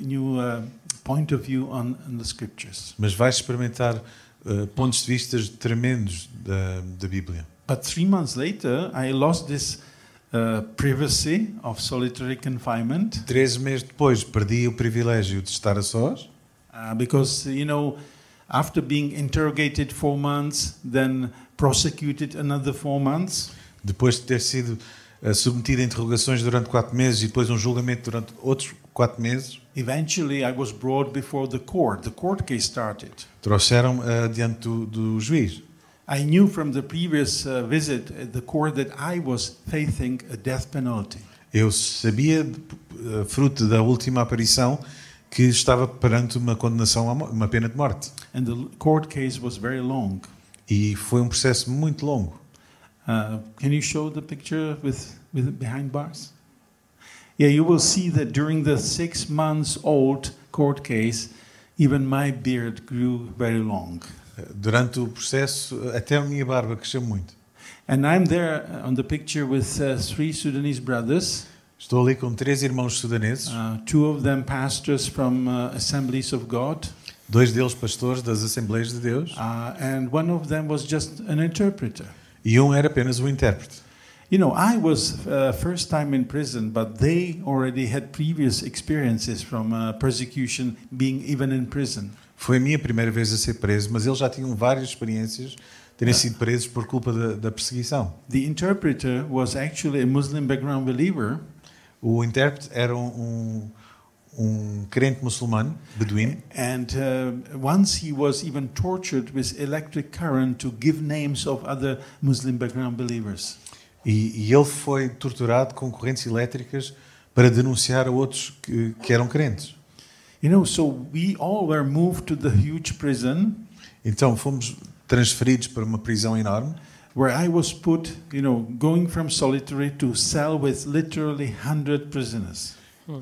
new uh, point of view on, on the scriptures. Mas vais experimentar uh, pontos de vista tremendos da, da Bíblia. But three months later, I lost this uh, privacy of solitary confinement Três meses depois perdi o privilégio de estar a sós, uh, because, you know, after being interrogated four months, then prosecuted another four months, depois de ter sido uh, submetido a interrogações durante quatro meses e depois um julgamento durante outros quatro meses, eventually I was brought before the court. The court case started. trouxeram uh, diante do, do juiz. I knew from the previous uh, visit at the court that I was facing a death penalty. Eu sabia, fruto da última aparição, que estava perante uma condenação, a uma pena de morte. And the court case was very long. E foi um processo muito longo. Uh, can you show the picture with, with behind bars? Yeah, you will see that during the six months old court case, even my beard grew very long. Durante o processo, até a minha barba cresceu muito. And I'm there on the picture with uh, three Sudanese brothers, Estou ali com três irmãos sudaneses, uh, two of them pastors from uh, Assemblies of God, dois deles pastores das Assembleias de Deus, uh, and one of them was just an interpreter. e um era apenas um intérprete. You know, I was uh, first time in prison, but they already had previous experiences from uh, persecution, being even in prison. Foi a minha primeira vez a ser preso, mas eles já tinham várias experiências de terem sido presos por culpa da, da perseguição. The interpreter was actually a Muslim background believer, O intérprete era um, um, um crente muçulmano, beduíno, and uh, once he was even tortured with electric current to give names of other Muslim background believers. e, e ele foi torturado com correntes elétricas para denunciar a outros que, que eram crentes. You know, so we all were moved to the huge prison Então fomos transferidos para uma prisão enorme, where I was put, you know, going from solitary to cell with literally 100 prisoners.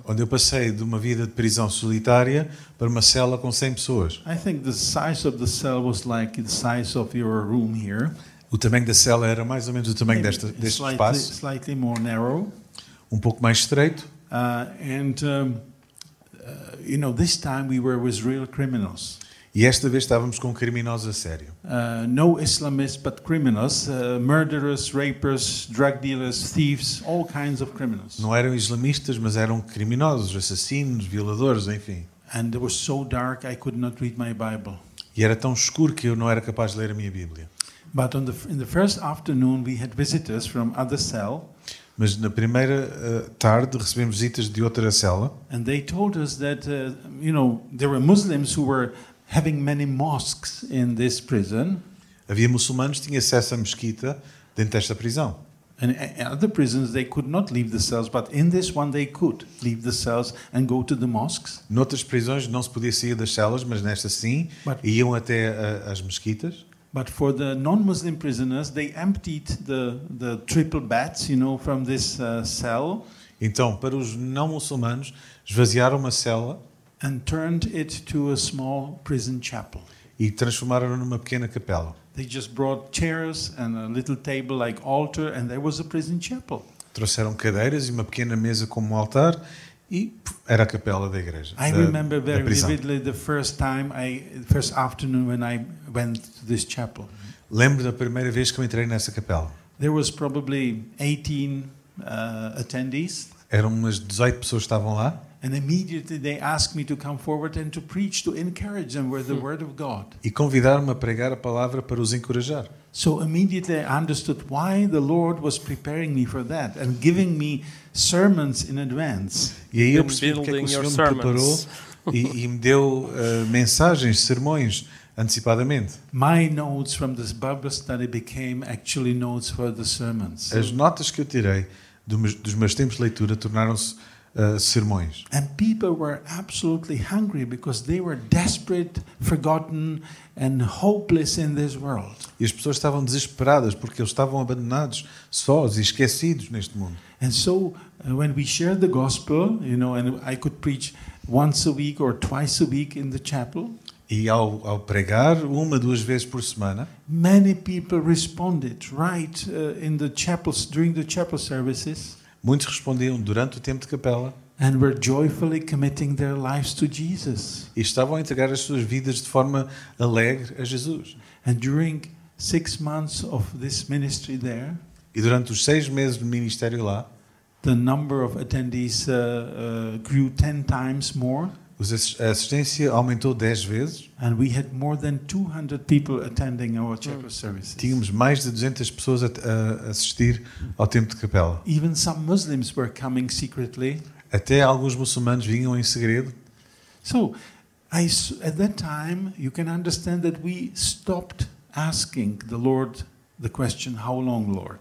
onde eu passei de uma vida de prisão solitária para uma cela com 100 pessoas. I think the size of the cell was like the size of your room here. O tamanho da cela era mais ou menos o tamanho desta, deste slightly, espaço, slightly more narrow. um pouco mais estreito. Uh, and, um, uh, you know, this time we were with real criminals. E esta vez estávamos com criminosos a sério. Uh, no Islamists, but criminals, uh, murderers, rapers, drug dealers, thieves, all kinds of criminals. Não eram islamistas, mas eram criminosos, assassinos, violadores, enfim. And it was so dark I could not read my Bible. E era tão escuro que eu não era capaz de ler a minha Bíblia. But on the, in the first afternoon, we had visitors from other cell, Mas na primeira eh, tarde recebemos visitas de outra cela and they told us that, uh, you know, there were Muslims who were having many mosques in this prison, Havia muçulmanos que tinham acesso à mesquita dentro desta prisão. and in other prisons they could not leave the cells, but in this one they could leave the cells and go to the mosques. Noutras prisões não se podia sair das celas, mas nesta sim, But- iam até a- às mesquitas. But for the non-Muslim prisoners, they emptied the, the triple beds, you know, from this uh, cell Então, para os não muçulmanos, esvaziaram uma cela and turned it to a small prison chapel. e transformaram-na numa pequena capela. They just brought chairs and a little table like altar, and there was a prison chapel. Trouxeram cadeiras e uma pequena mesa como altar e era a capela da igreja. I da, remember very vividly the first time I, first afternoon when I went to this chapel. Lembro da primeira vez que eu entrei nessa capela. There was probably 18 uh, attendees, Eram umas 18 pessoas que estavam lá and immediately they asked me to come forward and to preach, to encourage them with the word of God. e convidaram-me a pregar a palavra para os encorajar. So immediately I understood why the Lord was preparing me for that and giving me sermons in advance. E aí eu percebi porque é que o building your Senhor me preparou sermons. e, e me deu eh, mensagens, sermões antecipadamente. My notes from this Bible study became actually notes for the sermons. As notas que eu tirei do meus- dos meus tempos de leitura tornaram-se eh, sermões. And people were absolutely hungry because they were desperate, forgotten, and hopeless in this world. E as pessoas estavam desesperadas porque eles estavam abandonados, sós e esquecidos neste mundo. And so uh, when we shared the gospel, you know, and I could preach once a week or twice a week in the chapel, E ao, ao pregar, uma, duas vezes por semana, many people responded right uh, in the chapels during the chapel services muitos respondiam durante o tempo de capela and were joyfully committing their lives to Jesus. e estavam a entregar as suas vidas de forma alegre a Jesus. And during six months of this ministry there, E durante os seis meses de ministério lá, the number of attendees uh, uh, grew 10 times more. A assistência aumentou dez vezes. And we had more than 200 people attending our chapel services. Tínhamos mais de 200 pessoas a, a assistir ao tempo de capela. Even some Muslims were coming secretly. Até alguns muçulmanos vinham em segredo. So, I at that time, you can understand that we stopped asking the Lord the question, How long, Lord?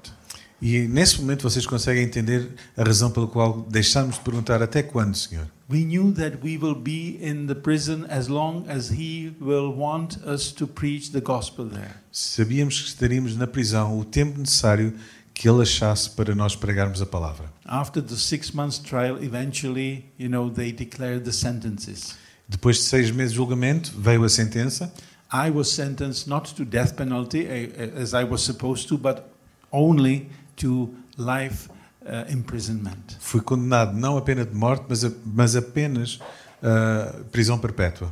E nesse momento vocês conseguem entender a razão pela qual deixámos de perguntar até quando, Senhor? We knew that we will be in the prison as long as He will want us to preach the gospel there. Sabíamos que estaríamos na prisão o tempo necessário que Ele achasse para nós pregarmos a palavra. After the six months trial, eventually, you know, they declared the sentences. Depois de seis meses de julgamento, veio a sentença. I was sentenced not to death penalty eh, eh, as I was supposed to, but only to life uh, imprisonment. Fui condenado não a pena de morte, mas, a, mas apenas ah, prisão perpétua.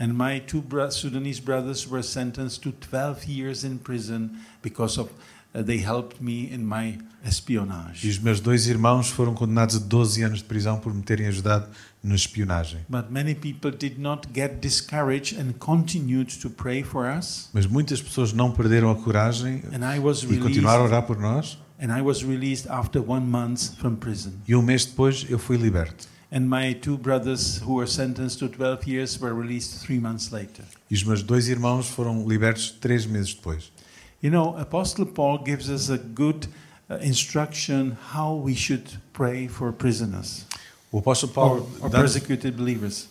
And my two bro- Sudanese brothers were sentenced to 12 years in prison because of uh, they helped me in my E espionage. os meus dois irmãos foram condenados a 12 anos de prisão por me terem ajudado na espionagem. But many people did not get discouraged and continued to pray for us. Mas muitas pessoas não perderam a coragem And I was e continuaram a orar por nós. And I was released after one month from prison. E um mês depois eu fui liberto. And my two brothers who were sentenced to 12 years were released three months later. E os meus dois irmãos foram libertos três meses depois. You know, Apostle Paul gives us a good uh, instruction how we should pray for prisoners O apóstolo Paulo dá-nos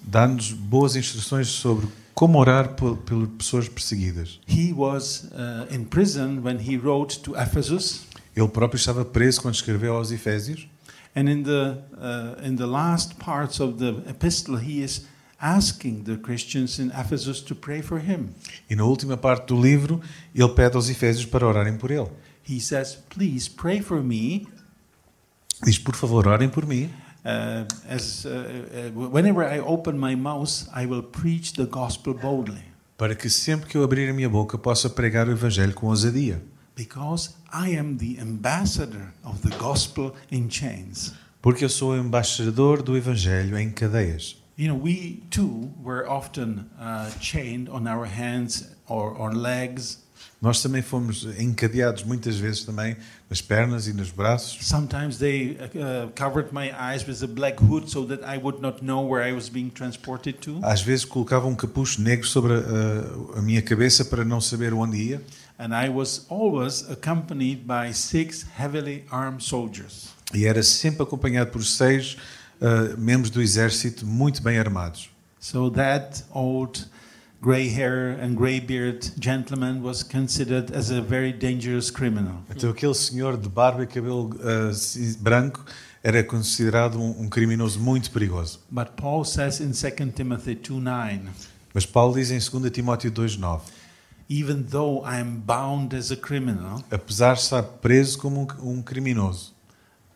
dá-nos boas instruções sobre como orar por, por pessoas perseguidas. He was uh, in prison when he wrote to Ephesus, Ele próprio estava preso quando escreveu aos Efésios And in the uh, in the last parts of the epistle, he is asking the Christians in Ephesus to pray for him. E na última parte do livro, ele pede aos Efésios para orarem por ele. He says, "Please pray for me Diz, por favor, orem por mim. Uh, as uh, uh, whenever I open my mouth, I will preach the gospel boldly, Para que sempre que eu abrir a minha boca possa pregar o Evangelho com ousadia. because I am the ambassador of the gospel in chains. Porque eu sou o embaixador do Evangelho em cadeias. You know, we too were often uh, chained on our hands or on legs. Nós também fomos encadeados muitas vezes também nas pernas e nos braços. Sometimes they uh, covered my eyes with a black hood so that I would not know where I was being transported to. Às vezes colocava um capucho negro sobre a, a minha cabeça para não saber onde ia. And I was always accompanied by six heavily armed soldiers. E era sempre acompanhado por seis uh, membros do exército muito bem armados. So that old gray hair and gray beard gentleman was considered as a very dangerous criminal. Então aquele senhor de barba e cabelo uh, branco era considerado um, um criminoso muito perigoso. But Paul says in 2 Timothy 2:9, Mas Paulo diz em 2 Timóteo 2,9: even though I am bound as a criminal, Apesar de estar preso como um, criminoso,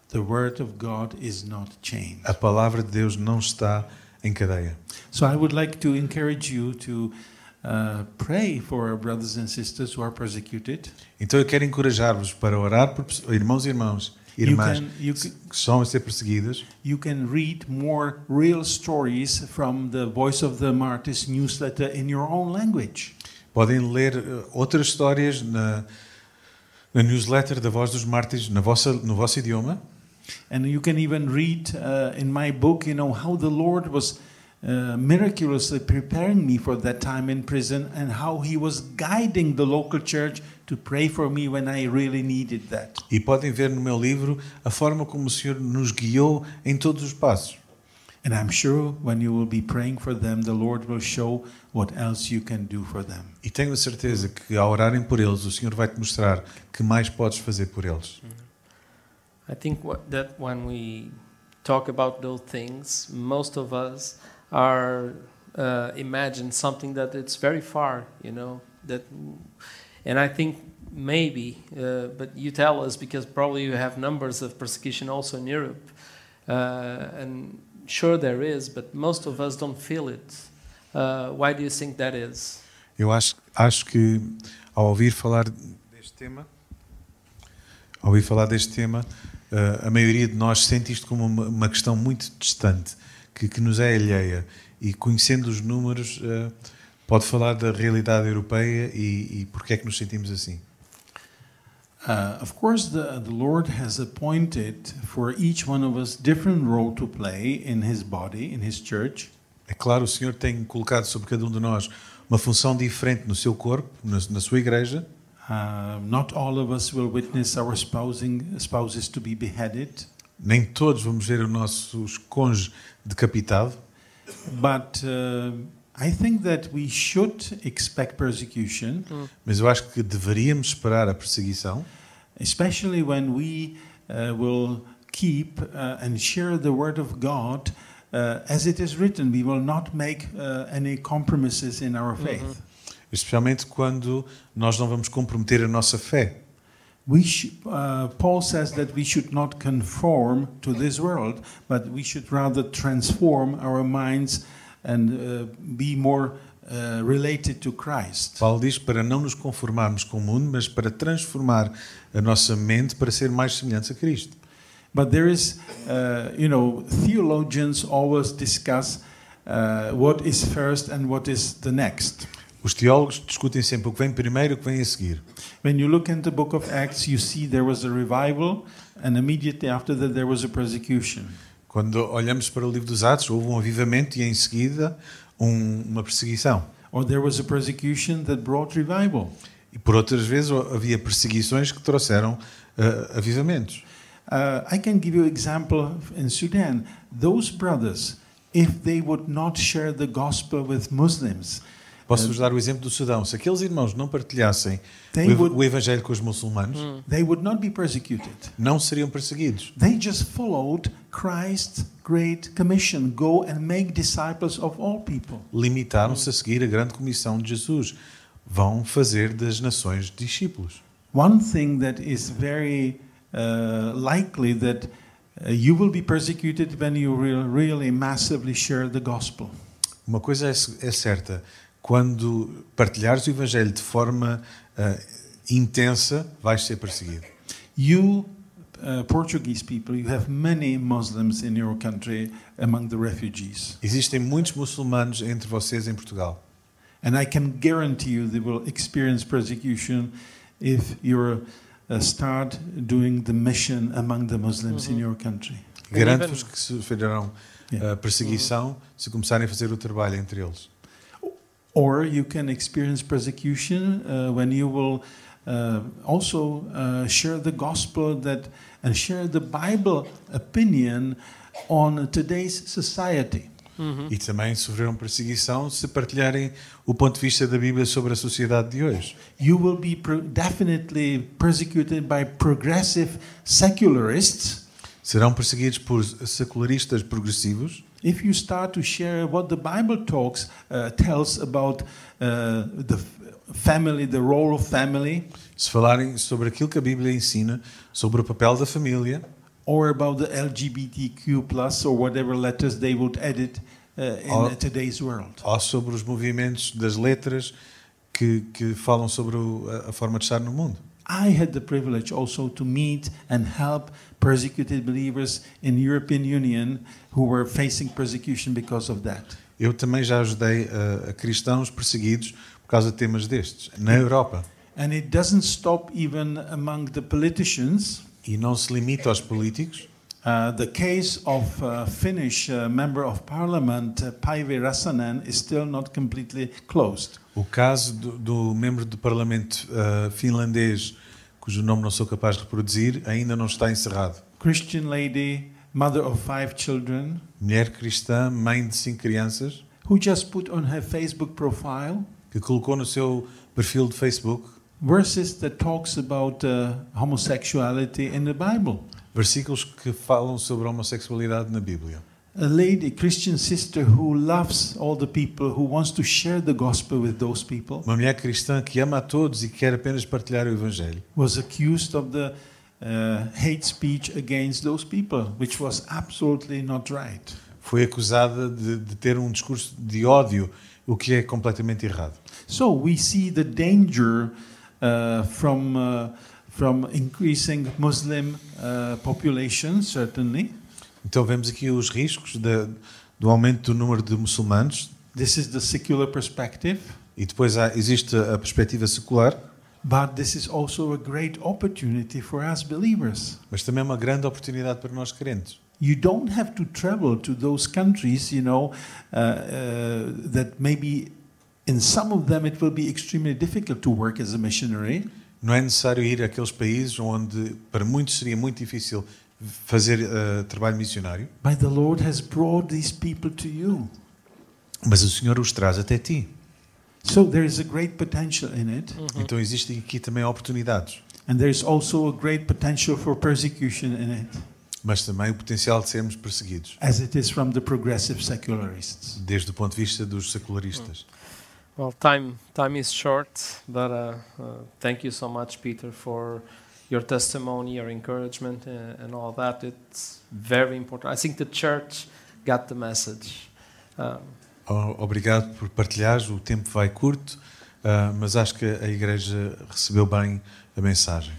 the word of God is not chained. a palavra de Deus não está em cadeia. So I would like to encourage you to uh, pray for our brothers and sisters who are persecuted. Então eu quero encorajar-vos para orar por irmãos e irmãs, You irmãs can, you, que estão a ser perseguidas. you can read more real stories from the Voice of the Martyrs newsletter in your own language. Podem ler uh, outras histórias na, na newsletter da Voz dos Mártires na vossa, no vosso idioma. And you can even read uh, in my book, you know, how the Lord was uh, miraculously preparing me for that time in prison and how He was guiding the local church to pray for me when I really needed that. E podem ver no meu livro a forma como o Senhor nos guiou em todos os passos. And I'm sure when you will be praying for them, the Lord will show what else you can do for them. E tenho a certeza que ao orarem por eles, o Senhor vai te mostrar que mais podes fazer por eles. I think what, that when we talk about those things, most of us are uh, imagine something that it's very far, you know. That, and I think maybe, uh, but you tell us because probably you have numbers of persecution also in Europe, uh, and sure there is, but most of us don't feel it. Uh, why do you think that is? Eu acho, acho que ao ouvir falar deste tema, ao ouvir falar deste tema, eh, a maioria de nós sente isto como uma, uma questão muito distante, que, que nos é alheia. E conhecendo os números, eh, pode falar da realidade europeia e, e porque é que nos sentimos assim. Uh, of course, the, the Lord has appointed for each one of us different role to play in His body, in His church. É claro, o Senhor tem colocado sobre cada um de nós uma função diferente no seu corpo, na, na sua igreja. Uh, not all of us will witness our spousing, spouses to be beheaded, Nem todos vamos ver o nosso cônjuge decapitado, but uh, I think that we should expect persecution, mas eu acho que deveríamos esperar a perseguição, especially when we uh, will keep uh, and share the Word of God. Uh, as it is written, we will not make uh, any compromises in our faith. especialmente quando nós não vamos comprometer a nossa fé. We sh- uh, Paul says that we should not conform to this world, but we should rather transform our minds and uh, be more uh, related to Christ. Paulo diz para não nos conformarmos com o mundo, mas para transformar a nossa mente para ser mais semelhantes a Cristo. But there is, uh, you know, theologians always discuss uh, what is first and what is the next. Os teólogos discutem sempre o que vem primeiro e o que vem a seguir. When you look in the book of Acts, you see there was a revival, and immediately after that, there was a persecution. Quando olhamos para o livro dos Atos, houve um avivamento e em seguida um- uma perseguição. Or there was a persecution that brought revival. E por outras vezes havia perseguições que trouxeram ah, avivamentos. Uh, I can give you example in Sudan. Those brothers, if they would not share the gospel with Muslims, Posso-vos dar o exemplo do Sudão. Se aqueles irmãos não partilhassem They o, o Evangelho com os muçulmanos, They would not be persecuted. não seriam perseguidos. They just followed Christ's great commission go and make disciples of all people. Limitaram-se a seguir a grande comissão de Jesus. Vão fazer das nações discípulos. One thing that is very uh, likely that uh, you will be persecuted when you real, really massively share the gospel. Uma coisa é, é certa: quando partilhares o Evangelho de forma ah, intensa, vais ser perseguido. You, uh, Portuguese people, you have many Muslims in your country among the refugees. Existem muitos muçulmanos entre vocês em Portugal. And I can guarantee you they will experience persecution if you uh, start doing the mission among the Muslims in your country. Garanto-vos que sofrerão ah, perseguição se começarem a fazer o trabalho entre eles. Or you can experience persecution uh, when you will uh, also uh, share the gospel that and share the Bible opinion on today's society. E também sofreram perseguição se partilharem o ponto de vista da Bíblia sobre a sociedade de hoje. You will be definitely persecuted by progressive secularists Serão perseguidos por secularistas progressivos if you start to share what the Bible talks uh, tells about uh, the family, the role of family, se falarem sobre aquilo que a Bíblia ensina sobre o papel da família or about the LGBTQ plus or whatever letters they would edit uh, in Or- today's world. ou sobre os movimentos das letras que, que falam sobre o- a forma de estar no mundo. I had the privilege also to meet and help persecuted believers in the European Union who were facing persecution because of that. Eu também já ajudei a, a cristãos perseguidos por causa de temas destes, na Europa. And it doesn't stop even among the politicians. E não se limita aos políticos. Uh, the case of uh, Finnish uh, member of parliament uh, Päivi Räsänen is still not completely closed. O caso do, do membro do Parlamento ah, finlandês, cujo nome não sou capaz de reproduzir, ainda não está encerrado. Christian lady, mother of five children, Mulher cristã, mãe de cinco crianças, who just put on her Facebook profile que colocou no seu perfil de Facebook verses that talks about uh, homosexuality in the Bible. versículos que falam sobre a homossexualidade na Bíblia. A lady, Christian sister who loves all the people, who wants to share the gospel with those people, Uma mulher cristã que ama a todos e quer apenas partilhar o Evangelho. was accused of the uh, hate speech against those people, which was absolutely not right. Foi acusada de, de ter um discurso de ódio, o que é completamente errado. So we see the danger uh, from uh, from increasing Muslim uh, population, certainly. Então vemos aqui os riscos da- do aumento do número de muçulmanos This is the secular perspective, e depois há, existe a perspectiva secular, but this is also a great opportunity for us believers. mas também é uma grande oportunidade para nós crentes. You don't have to travel to those countries, you know, uh, uh, that maybe in some of them it will be extremely difficult to work as a missionary. Não é necessário ir àqueles países onde para muitos seria muito difícil fazer eh, trabalho missionário, But the Lord has brought these people to you. mas o Senhor os traz até ti. So there is a great potential in it. Então existem aqui também oportunidades, And there's also a great potential for persecution in it, mas também o potencial de sermos perseguidos, as it is from the progressive secularists. desde o ponto de vista dos secularistas. Well, time time is short, but uh, uh, thank you so much, Peter, for your testimony, your encouragement, uh, and all that. It's very important. I think the church got the message. Um, O- Obrigado por partilhares, o tempo vai curto, ah, mas acho que a Igreja recebeu bem a mensagem.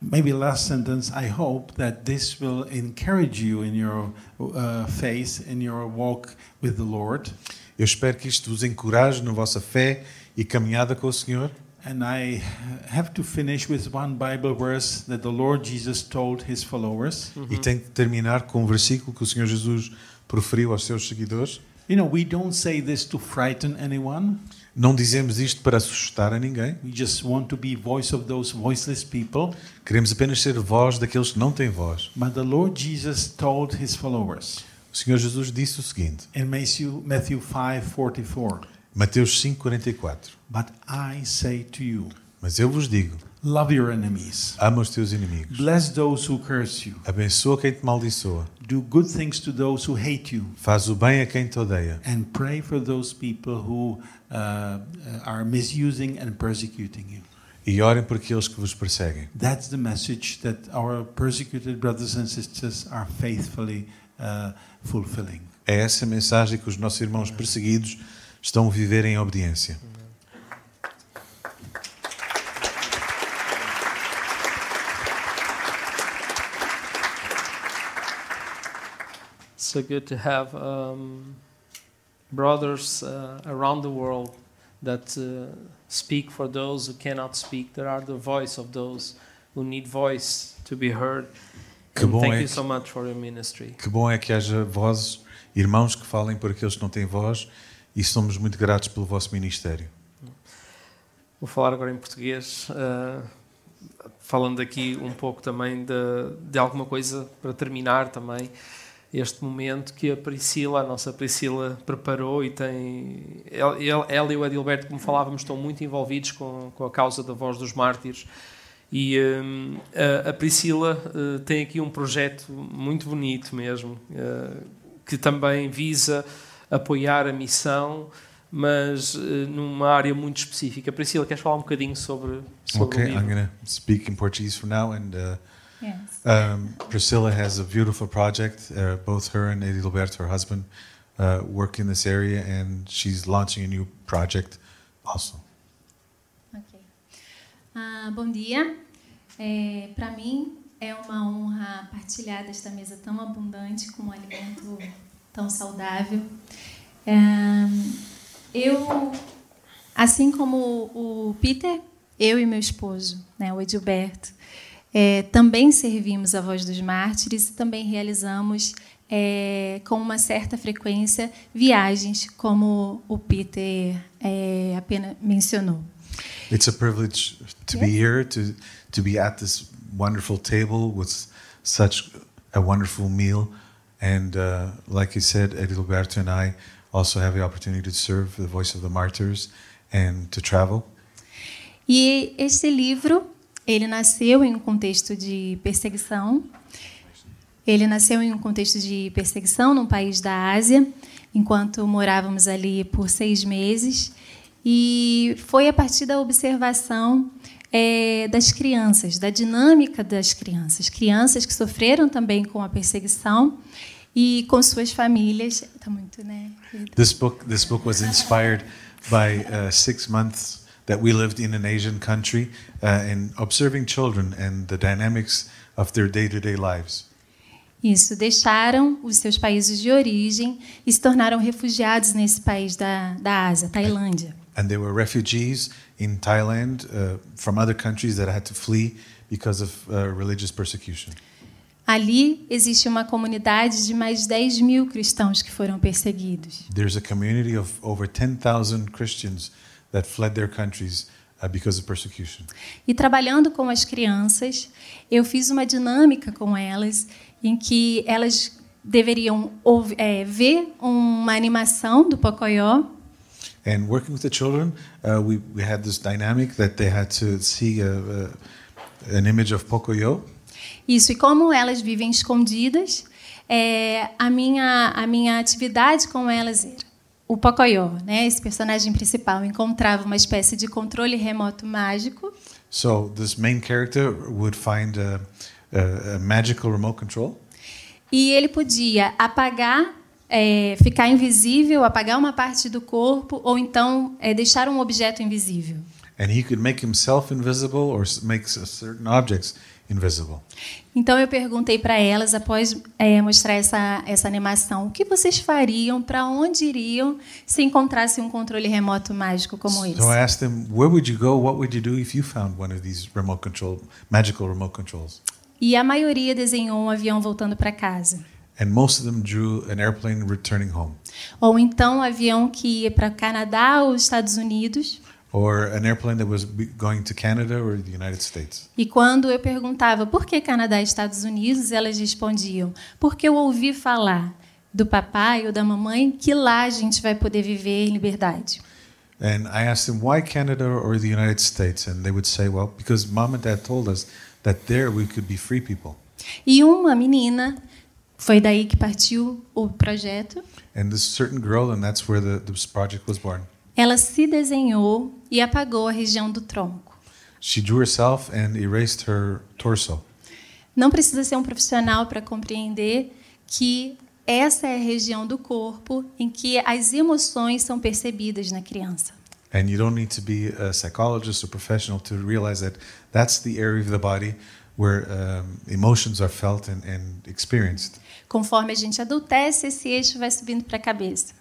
Maybe last sentence. I hope that this will encourage you in your uh, faith, in your walk with the Lord. Eu espero que isto vos encoraje na vossa fé e caminhada com o Senhor. And I have to finish with one Bible verse that the Lord Jesus told his followers. E tenho que terminar com um versículo que o Senhor Jesus proferiu aos seus seguidores. You know, we don't say this to frighten anyone. Não dizemos isto para assustar a ninguém. We just want to be voice of those voiceless people. Queremos apenas ser voz daqueles que não têm voz. But the Lord Jesus told his followers O Senhor Jesus disse o seguinte, in Matthew, Matthew 5:44. Mateus 5:44. But I say to you, Mas eu vos digo, love your enemies, ama os teus inimigos, bless those who curse you, abençoa quem te maldiçoa, do good things to those who hate you, faz o bem a quem te odeia and pray for those people who uh, are misusing and persecuting you. e orem por aqueles que vos perseguem. That's the message that our persecuted brothers and sisters are faithfully uh, fulfilling. É essa a mensagem que os nossos irmãos perseguidos estão a viver em obediência. so good to have um, brothers uh, around the world that uh, speak for those who cannot speak. That are the voice of those who need voice to be heard. Que bom thank é you que- so much for your ministry. Que bom é que haja vozes, irmãos que falem por aqueles que não têm voz e somos muito gratos pelo vosso ministério. Vou falar agora em português, uh, falando aqui um pouco também de, de alguma coisa para terminar também este momento que a Priscila, a nossa Priscila, preparou e tem. Ela, ela e o Adilberto, como falávamos, estão muito envolvidos com, com a causa da voz dos mártires. E um, a, a Priscila uh, tem aqui um projeto muito bonito mesmo, uh, que também visa apoiar a missão, mas uh, numa área muito específica. Priscila, queres falar um bocadinho sobre, sobre Okay, o livro? I'm going to speak in Portuguese from now. And uh, Yes. um, Priscilla has a beautiful project. Uh, both her and Edilberto, her husband, uh, work in this area, and she's launching a new project also. Ok. Ah, bom dia. É, Para mim é uma honra partilhar desta mesa tão abundante com um alimento tão saudável. É, eu, assim como o Peter, eu e meu esposo, né, o Edilberto, é, também servimos a Voz dos Mártires e também realizamos é, com uma certa frequência viagens, como o Peter é, apenas mencionou. It's a privilege to be here, to, to be at this wonderful table with such a wonderful meal. And uh, like you said, Edilberto and I also have the opportunity to serve the Voice of the Martyrs and to travel. E este livro, ele nasceu em um contexto de perseguição. Ele nasceu em um contexto de perseguição num país da Ásia, enquanto morávamos ali por seis meses. E foi a partir da observação é, das crianças, da dinâmica das crianças. Crianças que sofreram também com a perseguição e com suas famílias. Tá muito, né? This book, this book was inspired by uh, six months that we lived in an Asian country uh, and observing children and the dynamics of their day-to-day lives. Isso, deixaram os seus países de origem e se tornaram refugiados nesse país da, da Ásia, Tailândia. And they were refugees in Thailand uh, from other countries that had to flee because of uh, religious persecution. Ali existe uma comunidade de mais de 10 mil cristãos que foram perseguidos. There's a community of over 10,000 Christians that fled their countries uh, because of persecution. E trabalhando com as crianças, eu fiz uma dinâmica com elas em que elas deveriam é, ver uma animação do Pocoyo And working with the children, uh, we, we had this dynamic that they had to see a, a, an image of Pocoyo. Isso, e como elas vivem escondidas, é, a, minha, a minha atividade com elas era o Pocoyo, né, esse personagem principal, encontrava uma espécie de controle remoto mágico. So this main character would find a, a, a magical remote control, e ele podia apagar, é, ficar invisível, apagar uma parte do corpo, ou então é, deixar um objeto invisível. and he could make himself invisible or make certain objects invisible. Então eu perguntei para elas, após é, mostrar essa, essa animação, o que vocês fariam, para onde iriam se encontrassem um controle remoto mágico como esse? So I asked them, where would you go? What would you do if you found one of these remote control, magical remote controls? E a maioria desenhou um avião voltando para casa. And most of them drew an airplane returning home, Ou então um avião que ia para Canadá ou Estados Unidos. Or an airplane that was going to Canada or the United States. E quando eu perguntava por que Canadá e Estados Unidos, elas respondiam: porque eu ouvi falar do papai ou da mamãe que lá a gente vai poder viver em liberdade. And I asked them why Canada or the United States, and they would say, well, because mom and dad told us that there we could be free people. E uma menina, foi daí que partiu o projeto, And this certain girl, and that's where the, this project was born. ela se desenhou e apagou a região do tronco. She drew herself and erased her torso. Não precisa ser um profissional para compreender que essa é a região do corpo em que as emoções são percebidas na criança. And you don't need to be a psychologist or professional to realize that that's the area of the body where um, emotions are felt and, and experienced. Conforme a gente adultece, esse eixo vai subindo para a cabeça.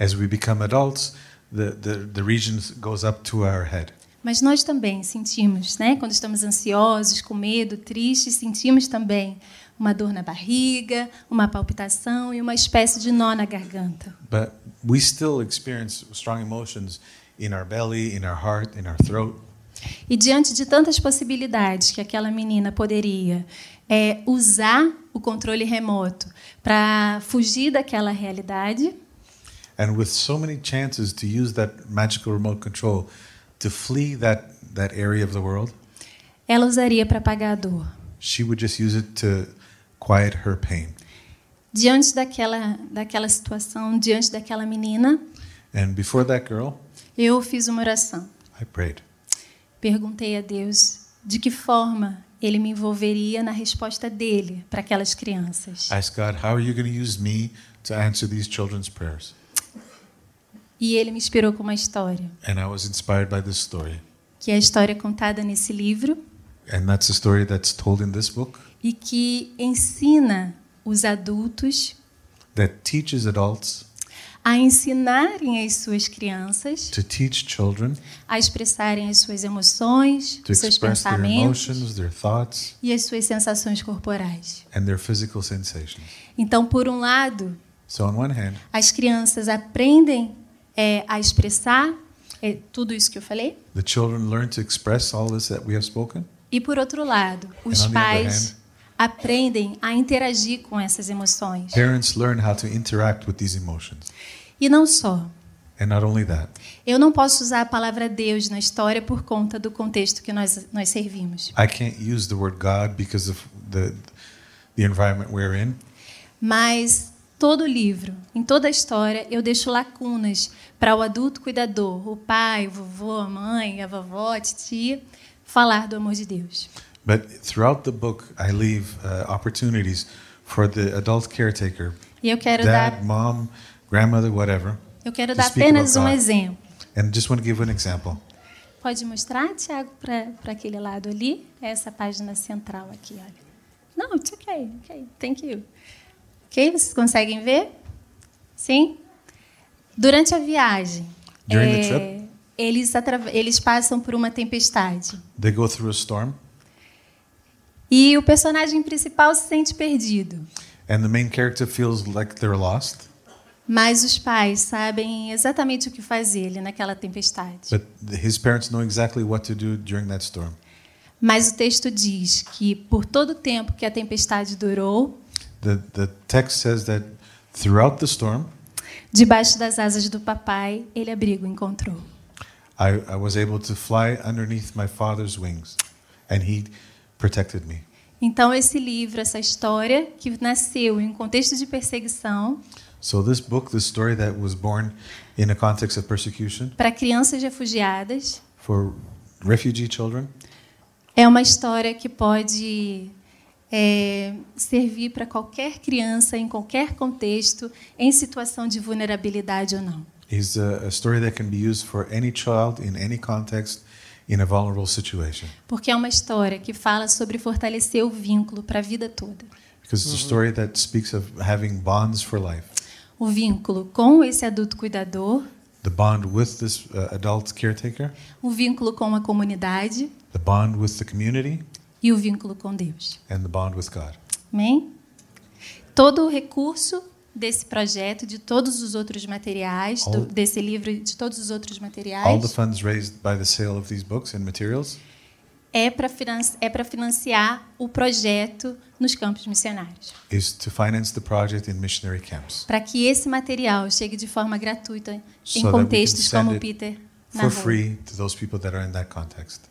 As we become adults, the, the, the region goes up to our head. Mas nós também sentimos, né? Quando estamos ansiosos, com medo, tristes, sentimos também uma dor na barriga, uma palpitação e uma espécie de nó na garganta. But we still experience strong emotions in our belly, in our heart, in our throat. E diante de tantas possibilidades que aquela menina poderia é, usar o controle remoto para fugir daquela realidade, And with so many chances to use that magical remote control to flee that, that area of the world, ela usaria para apagar a dor. she would just use it to quiet her pain. Diante daquela, daquela situação, diante daquela menina, And before that girl, eu fiz uma oração. I prayed. Perguntei a Deus de que forma ele me envolveria na resposta dele para aquelas crianças. I asked God, how are you going to use me to answer these children's prayers? E ele me inspirou com uma história, And I was inspired by this story. que é a história contada nesse livro And that's a story that's told in this book e que ensina os adultos that teaches adults a ensinarem as suas crianças to teach children a expressarem as suas emoções, to seus express their pensamentos emotions, their thoughts, e as suas sensações corporais. and their physical sensations. Então, por um lado, So, on one hand, as crianças aprendem é, a expressar é, tudo isso que eu falei, the children learn to express all this that we have spoken. e por outro lado, os And pais hand- aprendem a interagir com essas emoções. Parents learn how to interact with these emotions. E não só. And not only that, Eu não posso usar a palavra Deus na história por conta do contexto que nós, nós servimos. I can't use the word God because of the, the environment we're in. Mas todo o livro, em toda a história, eu deixo lacunas para o adulto cuidador, o pai, o vovô, a mãe, a vovó, a titia, falar do amor de Deus. But throughout the book, I leave uh, opportunities for the adult caretaker, E eu quero dad, dar, mom, grandmother, whatever. eu quero dar apenas um God. exemplo. And just want to give an example. Pode mostrar, Tiago, para aquele lado ali? É essa página central aqui, olha. Não, it's okay, okay, thank you. Ok, vocês conseguem ver? Sim? Durante a viagem, During the é, trip? eles, eles passam por uma tempestade. They go through a storm, E o personagem principal se sente perdido. and the main character feels like they're lost. Mas os pais sabem exatamente o que fazer ali naquela tempestade. But his parents know exactly what to do during that storm. Mas o texto diz que por todo o tempo que a tempestade durou, The, the text says that throughout the storm, debaixo das asas do papai, ele abrigo encontrou. I, I was able to fly underneath my father's wings, and he protected me. Então esse livro, essa história que nasceu em um contexto de perseguição So this book, this story that was born in a context of persecution para crianças refugiadas, for refugee children, é uma história que pode é, servir para qualquer criança em qualquer contexto, em situação de vulnerabilidade ou não. is a, a story that can be used for any child in any context in a vulnerable situation. Porque é uma história que fala sobre fortalecer o vínculo para a vida toda. Because it's a story that speaks of having bonds for life. O vínculo com esse adulto cuidador, The bond with this uh, adult caretaker, o vínculo com a comunidade the bond with the community, e o vínculo com Deus. and the bond with God. Amém? Todo o recurso desse projeto, de todos os outros materiais, do, All- desse livro de todos os outros All the materiais, funds raised by the sale of these books and materials é para é para financiar o projeto nos campos missionários. is to finance the project in missionary camps Para que esse material chegue de forma gratuita So em can contextos como Peter na for free to those people that are in that context.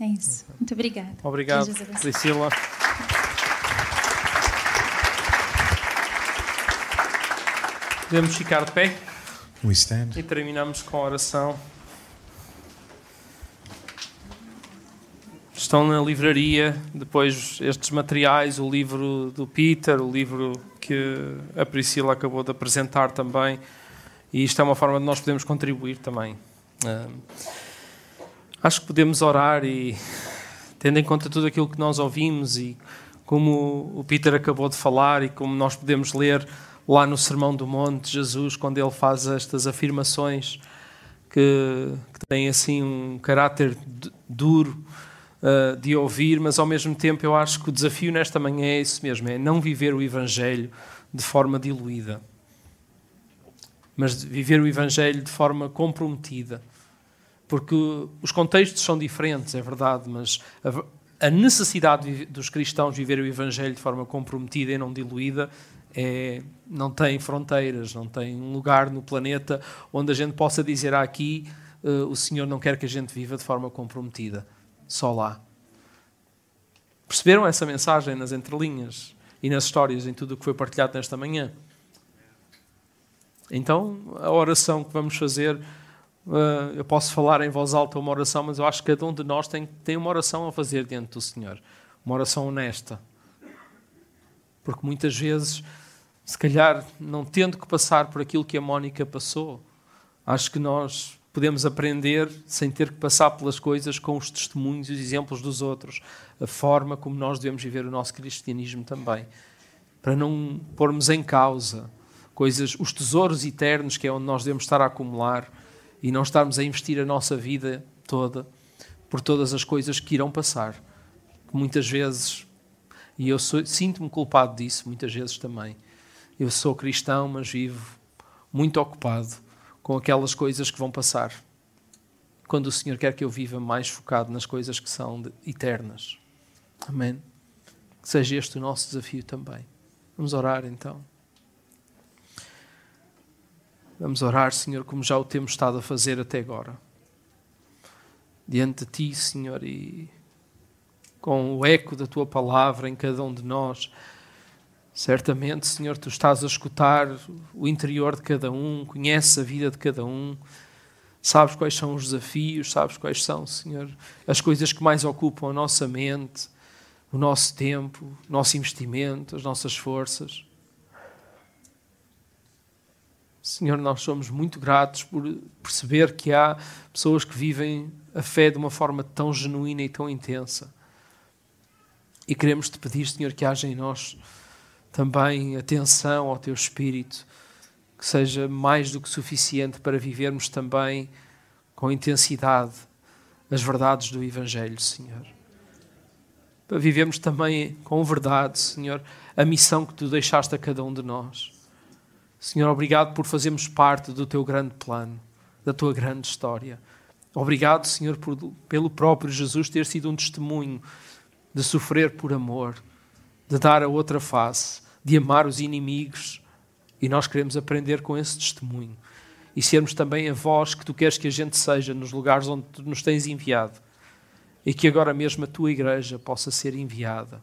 É isso. Muito obrigada. Obrigado. Priscila. Podemos ficar de pé we stand? e terminamos com a oração. Estão na livraria depois estes materiais, o livro do Peter, o livro que a Priscila acabou de apresentar também. E isto é uma forma de nós podermos contribuir também. Ah, acho que podemos orar e, tendo em conta tudo aquilo que nós ouvimos e como o Peter acabou de falar e como nós podemos ler lá no Sermão do Monte, Jesus, quando ele faz estas afirmações que, que têm assim um caráter duro uh, de ouvir, mas ao mesmo tempo eu acho que o desafio nesta manhã é isso mesmo, é não viver o Evangelho de forma diluída, mas viver o Evangelho de forma comprometida. Porque os contextos são diferentes, é verdade, mas a, necessidade dos cristãos viver o Evangelho de forma comprometida e não diluída é, não tem fronteiras, não tem um lugar no planeta onde a gente possa dizer "Ah, aqui eh, o Senhor não quer que a gente viva de forma comprometida. Só lá. Perceberam essa mensagem nas entrelinhas e nas histórias, em tudo o que foi partilhado nesta manhã? Então, a oração que vamos fazer, eu posso falar em voz alta uma oração, mas eu acho que cada um de nós tem, tem uma oração a fazer diante do Senhor. Uma oração honesta. Porque muitas vezes, se calhar, não tendo que passar por aquilo que a Mónica passou, acho que nós podemos aprender sem ter que passar pelas coisas com os testemunhos e os exemplos dos outros, a forma como nós devemos viver o nosso cristianismo também, para não pormos em causa coisas, os tesouros eternos que é onde nós devemos estar a acumular e não estarmos a investir a nossa vida toda por todas as coisas que irão passar. Muitas vezes, e eu sinto-me culpado disso, muitas vezes também. Eu sou cristão, mas vivo muito ocupado com aquelas coisas que vão passar. Quando o Senhor quer que eu viva mais focado nas coisas que são eternas. Amém. Que seja este o nosso desafio também. Vamos orar então. Vamos orar, Senhor, como já o temos estado a fazer até agora. Diante de Ti, Senhor, e com o eco da Tua palavra em cada um de nós. Certamente, Senhor, Tu estás a escutar o interior de cada um, conheces a vida de cada um, sabes quais são os desafios, sabes quais são, Senhor, as coisas que mais ocupam a nossa mente, o nosso tempo, o nosso investimento, as nossas forças. Senhor, nós somos muito gratos por perceber que há pessoas que vivem a fé de uma forma tão genuína e tão intensa. E queremos te pedir, Senhor, que haja em nós também atenção ao teu espírito, que seja mais do que suficiente para vivermos também com intensidade as verdades do Evangelho, Senhor. Para vivermos também com verdade, Senhor, a missão que tu deixaste a cada um de nós. Senhor, obrigado por fazermos parte do teu grande plano, da tua grande história. Obrigado, Senhor, por, pelo próprio Jesus ter sido um testemunho de sofrer por amor, de dar a outra face, de amar os inimigos. E nós queremos aprender com esse testemunho e sermos também a voz que tu queres que a gente seja nos lugares onde tu nos tens enviado e que agora mesmo a tua igreja possa ser enviada.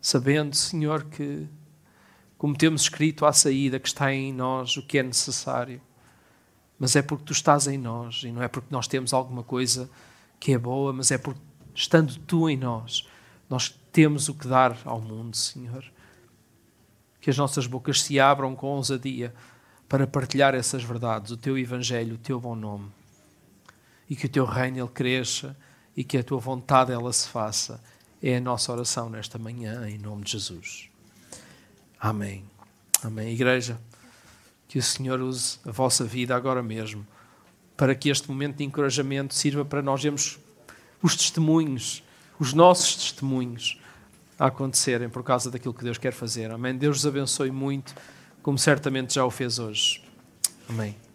Sabendo, Senhor, que como temos escrito à saída, que está em nós o que é necessário. Mas é porque tu estás em nós e não é porque nós temos alguma coisa que é boa, mas é porque estando tu em nós, nós temos o que dar ao mundo, Senhor. Que as nossas bocas se abram com ousadia para partilhar essas verdades, o teu evangelho, o teu bom nome. E que o teu reino ele cresça e que a tua vontade ela se faça. É a nossa oração nesta manhã em nome de Jesus. Amém. Amém. Igreja, que o Senhor use a vossa vida agora mesmo, para que este momento de encorajamento sirva para nós vermos os testemunhos, os nossos testemunhos, a acontecerem por causa daquilo que Deus quer fazer. Amém. Deus os abençoe muito, como certamente já o fez hoje. Amém.